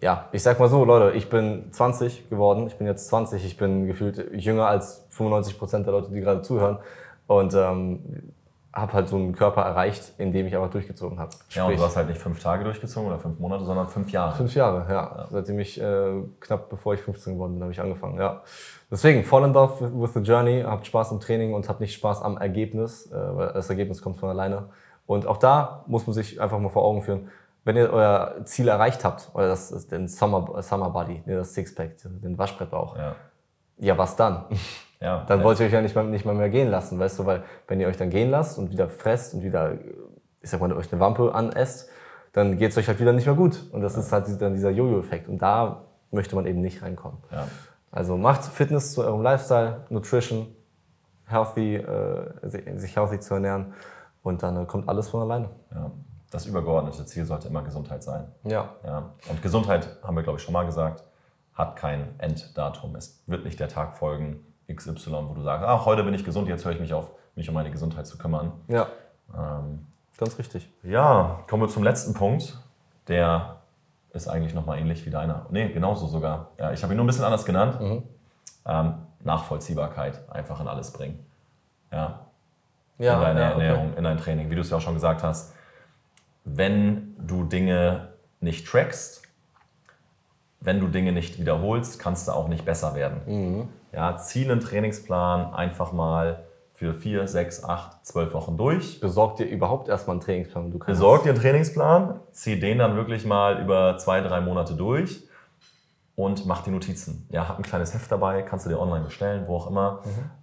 ja, ich sag mal so, Leute, ich bin 20 geworden, ich bin jetzt 20, ich bin gefühlt jünger als 95 Prozent der Leute, die gerade zuhören. Und ähm, habe halt so einen Körper erreicht, in dem ich aber durchgezogen habe. Ja, und du hast halt nicht fünf Tage durchgezogen oder fünf Monate, sondern fünf Jahre. Fünf Jahre, ja. Seitdem ich äh, knapp bevor ich 15 geworden bin, habe ich angefangen, ja. Deswegen, fall in love with the journey, habt Spaß im Training und habt nicht Spaß am Ergebnis, äh, weil das Ergebnis kommt von alleine. Und auch da muss man sich einfach mal vor Augen führen, wenn ihr euer Ziel erreicht habt, oder das ist den Summer, Summer Body, das Sixpack, den Waschbrettbauch, ja. Ja. was dann? Ja. Dann ja. wollt ihr euch ja nicht mal, nicht mal mehr gehen lassen, weißt du, weil wenn ihr euch dann gehen lasst und wieder fresst und wieder, ich sag mal, euch eine Wampe anesst, dann geht's euch halt wieder nicht mehr gut. Und das ist halt dann dieser Jojo-Effekt. Und da möchte man eben nicht reinkommen. Ja. Also macht Fitness zu eurem Lifestyle, Nutrition, healthy, äh, si- sich healthy zu ernähren und dann äh, kommt alles von alleine. Ja. Das übergeordnete Ziel sollte immer Gesundheit sein. Ja, Ja. Und Gesundheit, haben wir glaube ich schon mal gesagt, hat kein Enddatum. Es wird nicht der Tag folgen, XY, wo du sagst, ach, heute bin ich gesund, jetzt höre ich mich auf, mich um meine Gesundheit zu kümmern. ja, Ähm, ganz richtig. ja, kommen wir zum letzten Punkt. Der ist eigentlich nochmal ähnlich wie deiner. Nee, genauso sogar. Ja, ich habe ihn nur ein bisschen anders genannt. Ähm, Nachvollziehbarkeit, einfach in alles bringen. Ja, Ja, in deine ja, okay. Ernährung, in dein Training, wie du es ja auch schon gesagt hast. Wenn du Dinge nicht trackst, wenn du Dinge nicht wiederholst, kannst du auch nicht besser werden. Mhm. Ja, zieh einen Trainingsplan einfach mal für vier, sechs, acht, zwölf Wochen durch. Besorg dir überhaupt erstmal einen Trainingsplan. Du kannst. Besorg dir einen Trainingsplan, zieh den dann wirklich mal über zwei, drei Monate durch und mach die Notizen. Ja, hab ein kleines Heft dabei, kannst du dir online bestellen, wo auch immer.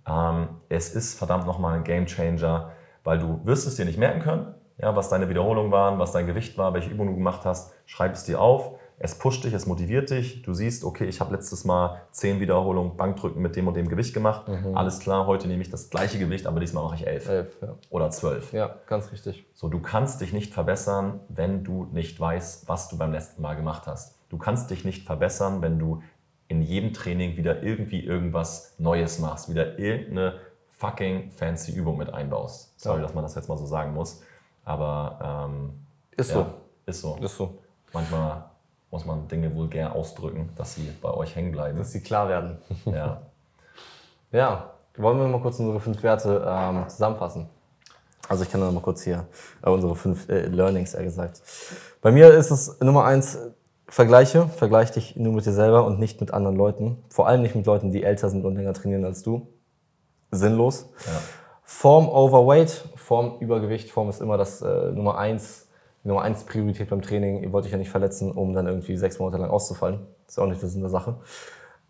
Ähm, es ist verdammt nochmal ein Game Changer, weil du wirst es dir nicht merken können, ja, was deine Wiederholungen waren, was dein Gewicht war, welche Übungen du gemacht hast. Schreib es dir auf. Es pusht dich, es motiviert dich. Du siehst, okay, ich habe letztes Mal zehn Wiederholungen Bankdrücken mit dem und dem Gewicht gemacht. Alles klar, heute nehme ich das gleiche Gewicht, aber diesmal mache ich elf Elf, ja. oder zwölf. ja, ganz richtig. So, du kannst dich nicht verbessern, wenn du nicht weißt, was du beim letzten Mal gemacht hast. Du kannst dich nicht verbessern, wenn du in jedem Training wieder irgendwie irgendwas Neues machst, wieder irgendeine fucking fancy Übung mit einbaust. Sorry, Ja. dass man das jetzt mal so sagen muss, aber ähm, Ist ja, so. ist so. Ist so. Manchmal muss man Dinge vulgär ausdrücken, dass sie bei euch hängen bleiben. Dass sie klar werden. (laughs) Ja. Ja, wollen wir mal kurz unsere fünf Werte ähm, zusammenfassen? Also ich kann noch mal kurz hier äh, unsere fünf äh, Learnings, eher gesagt. Bei mir ist es Nummer eins, Vergleiche. Vergleich dich nur mit dir selber und nicht mit anderen Leuten. Vor allem nicht mit Leuten, die älter sind und länger trainieren als du. Sinnlos. ja. Form Overweight, Form Übergewicht. Form ist immer das äh, Nummer eins, die Nummer eins Priorität beim Training. Ihr wollt euch ja nicht verletzen, um dann irgendwie sechs Monate lang auszufallen. ist auch nicht der Sinn der Sache.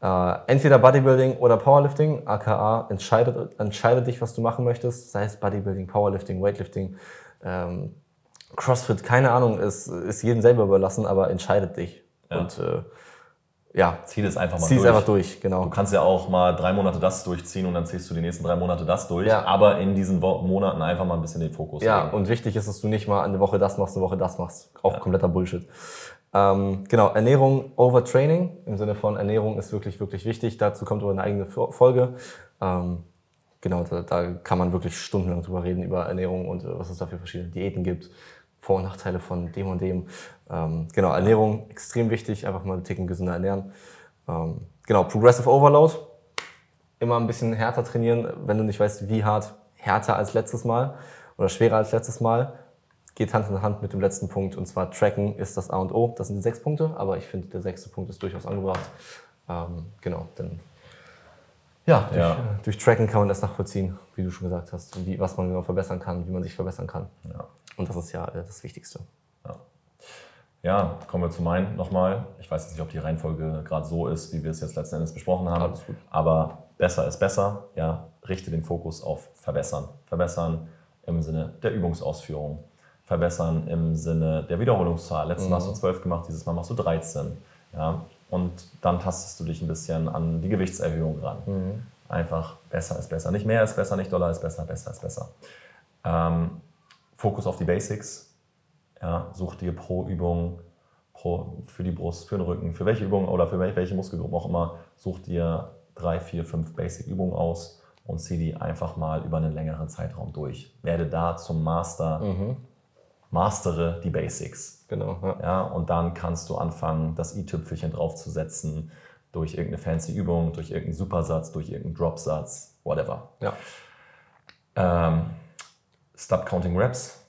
Äh, entweder Bodybuilding oder Powerlifting, aka entscheidet, entscheide dich, was du machen möchtest, sei es Bodybuilding, Powerlifting, Weightlifting, ähm, CrossFit, keine Ahnung, ist, ist jedem selber überlassen, aber entscheidet dich. Ja. Und äh, ja, Zieh das einfach mal zieh es durch. einfach durch, genau. Du kannst ja auch mal drei Monate das durchziehen und dann ziehst du die nächsten drei Monate das durch. Ja. Aber in diesen Monaten einfach mal ein bisschen den Fokus Ja, legen. und wichtig ist, dass du nicht mal eine Woche das machst, eine Woche das machst. Auch kompletter Bullshit. Ähm, genau, Ernährung over Training. Im Sinne von Ernährung ist wirklich, wirklich wichtig. Dazu kommt aber eine eigene Fo- Folge. Ähm, genau, da, da kann man wirklich stundenlang drüber reden, über Ernährung und äh, was es da für verschiedene Diäten gibt. Vor- und Nachteile von dem und dem. Ähm, genau, Ernährung extrem wichtig. Einfach mal einen Ticken gesünder ernähren. Ähm, genau, Progressive Overload immer ein bisschen härter trainieren, wenn du nicht weißt, wie hart, härter als letztes Mal oder schwerer als letztes Mal. Geht Hand in Hand mit dem letzten Punkt und zwar Tracken ist das A und O. Das sind die sechs Punkte, aber ich finde, der sechste Punkt ist durchaus angebracht. Ähm, genau, dann Ja, durch, Ja. äh, durch Tracken kann man das nachvollziehen, wie du schon gesagt hast, wie, was man genau verbessern kann, wie man sich verbessern kann. Ja. Und das ist ja äh, das Wichtigste. Ja, kommen wir zu meinen nochmal. Ich weiß jetzt nicht, ob die Reihenfolge gerade so ist, wie wir es jetzt letzten Endes besprochen haben. Aber besser ist besser. Ja, richte den Fokus auf verbessern. Verbessern im Sinne der Übungsausführung. Verbessern im Sinne der Wiederholungszahl. Letztes Mal hast du 12 gemacht, dieses Mal machst du 13. Ja, und dann tastest du dich ein bisschen an die Gewichtserhöhung ran. Einfach besser ist besser. Nicht mehr ist besser, nicht doller ist besser, besser ist besser. Ähm, Fokus auf die Basics. Ja, such dir pro Übung, pro, für die Brust, für den Rücken, für welche Übung oder für wel- welche Muskelgruppen auch immer, such dir drei, vier, fünf Basic-Übungen aus und zieh die einfach mal über einen längeren Zeitraum durch. Werde da zum Master, mastere die Basics. Genau. Ja. Ja, und dann kannst du anfangen, das i-Tüpfelchen draufzusetzen durch irgendeine fancy Übung, durch irgendeinen Supersatz, durch irgendeinen Dropsatz, whatever. ja. Ähm, Stop Counting Reps,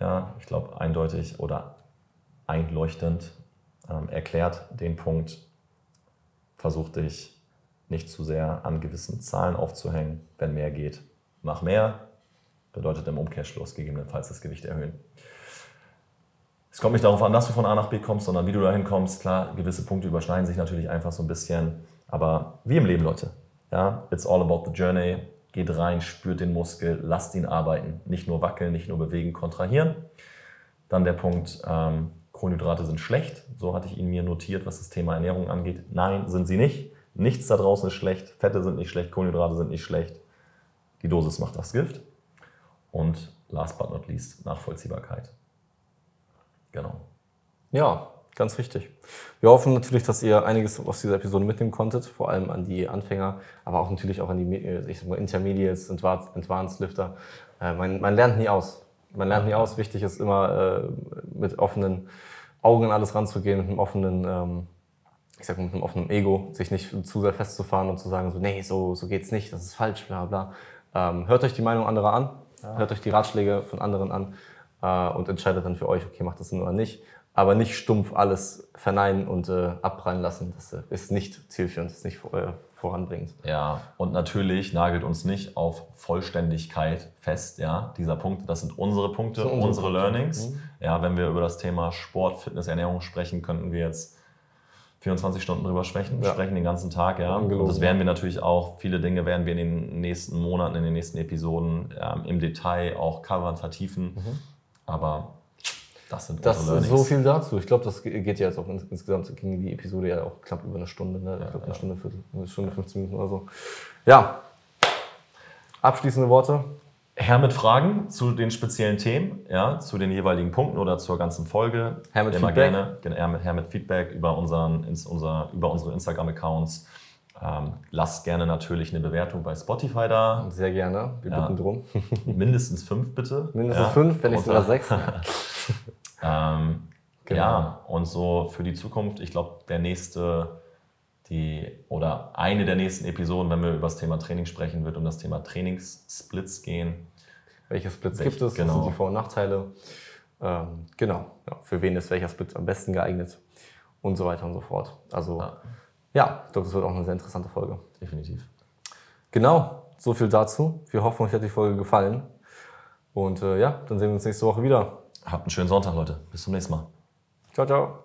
ja, ich glaube eindeutig oder einleuchtend ähm, erklärt den Punkt, versuch dich nicht zu sehr an gewissen Zahlen aufzuhängen. Wenn mehr geht, mach mehr. Bedeutet im Umkehrschluss gegebenenfalls das Gewicht erhöhen. Es kommt nicht darauf an, dass du von A nach B kommst, sondern wie du dahin kommst. Klar, gewisse Punkte überschneiden sich natürlich einfach so ein bisschen. Aber wie im Leben, Leute. Ja, it's all about the journey. Geht rein, spürt den Muskel, lasst ihn arbeiten. Nicht nur wackeln, nicht nur bewegen, kontrahieren. Dann der Punkt, ähm, Kohlenhydrate sind schlecht. So hatte ich ihn mir notiert, was das Thema Ernährung angeht. Nein, sind sie nicht. Nichts da draußen ist schlecht. Fette sind nicht schlecht, Kohlenhydrate sind nicht schlecht. Die Dosis macht das Gift. Und last but not least, Nachvollziehbarkeit. Genau. Ja, ganz richtig. Wir hoffen natürlich, dass ihr einiges aus dieser Episode mitnehmen konntet, vor allem an die Anfänger, aber auch natürlich auch an die äh, ich sag mal, Intermediates, Advanced Advanced Lifter. Äh, man, man lernt nie aus. Man lernt nie aus. Wichtig ist immer äh, mit offenen Augen an alles ranzugehen, mit einem offenen, ähm, ich sag mal, mit einem offenen Ego, sich nicht zu sehr festzufahren und zu sagen, so, nee, so, so geht's nicht, das ist falsch, bla bla. Ähm, hört euch die Meinung anderer an, hört euch die Ratschläge von anderen an äh, und entscheidet dann für euch, okay, macht das Sinn oder nicht. Aber nicht stumpf alles verneinen und äh, abprallen lassen. Das äh, ist nicht zielführend, das ist nicht äh, voranbringend. Ja, und natürlich nagelt uns nicht auf Vollständigkeit fest, ja. Dieser Punkt, das sind unsere Punkte, sind unsere unsere. Learnings. Mhm. Ja, wenn wir über das Thema Sport, Fitness, Ernährung sprechen, könnten wir jetzt 24 Stunden drüber sprechen, Ja. sprechen den ganzen Tag, ja. Ungelogen, Und das werden wir natürlich auch, viele Dinge werden wir in den nächsten Monaten, in den nächsten Episoden ähm, im Detail auch covern, vertiefen. Aber das sind. Das so viel dazu. Ich glaube, das ge- geht ja jetzt auch ins, insgesamt ging die Episode ja auch knapp über eine Stunde, ne? ich glaube eine Stunde, Viertel, eine Stunde 15 Minuten oder so. Ja. Abschließende Worte. Her mit Fragen zu den speziellen Themen, ja, zu den jeweiligen Punkten oder zur ganzen Folge. Her mit Immer Feedback. gerne, gerne her, mit, her mit Feedback über, unseren, ins, unser, über unsere Instagram-Accounts. Ähm, lasst gerne natürlich eine Bewertung bei Spotify da. Sehr gerne. Wir Ja. bitten drum. (laughs) Mindestens fünf, bitte. Mindestens Ja, fünf, wenn nicht sogar sechs. (laughs) Ähm, Genau. Ja, und so für die Zukunft, ich glaube, der nächste, die oder eine der nächsten Episoden, wenn wir über das Thema Training sprechen, wird um das Thema Trainingssplits gehen. Welche Splits Welch- gibt es? genau. Was sind die Vor- und Nachteile? Ähm, genau. Ja, für wen ist welcher Split am besten geeignet? Und so weiter und so fort. Also, Ja. Ja, ich glaube, das wird auch eine sehr interessante Folge. Definitiv. Genau, so viel dazu. Wir hoffen, euch hat die Folge gefallen. Und äh, ja, dann sehen wir uns nächste Woche wieder. Habt einen schönen Sonntag, Leute. Bis zum nächsten Mal. Ciao, ciao.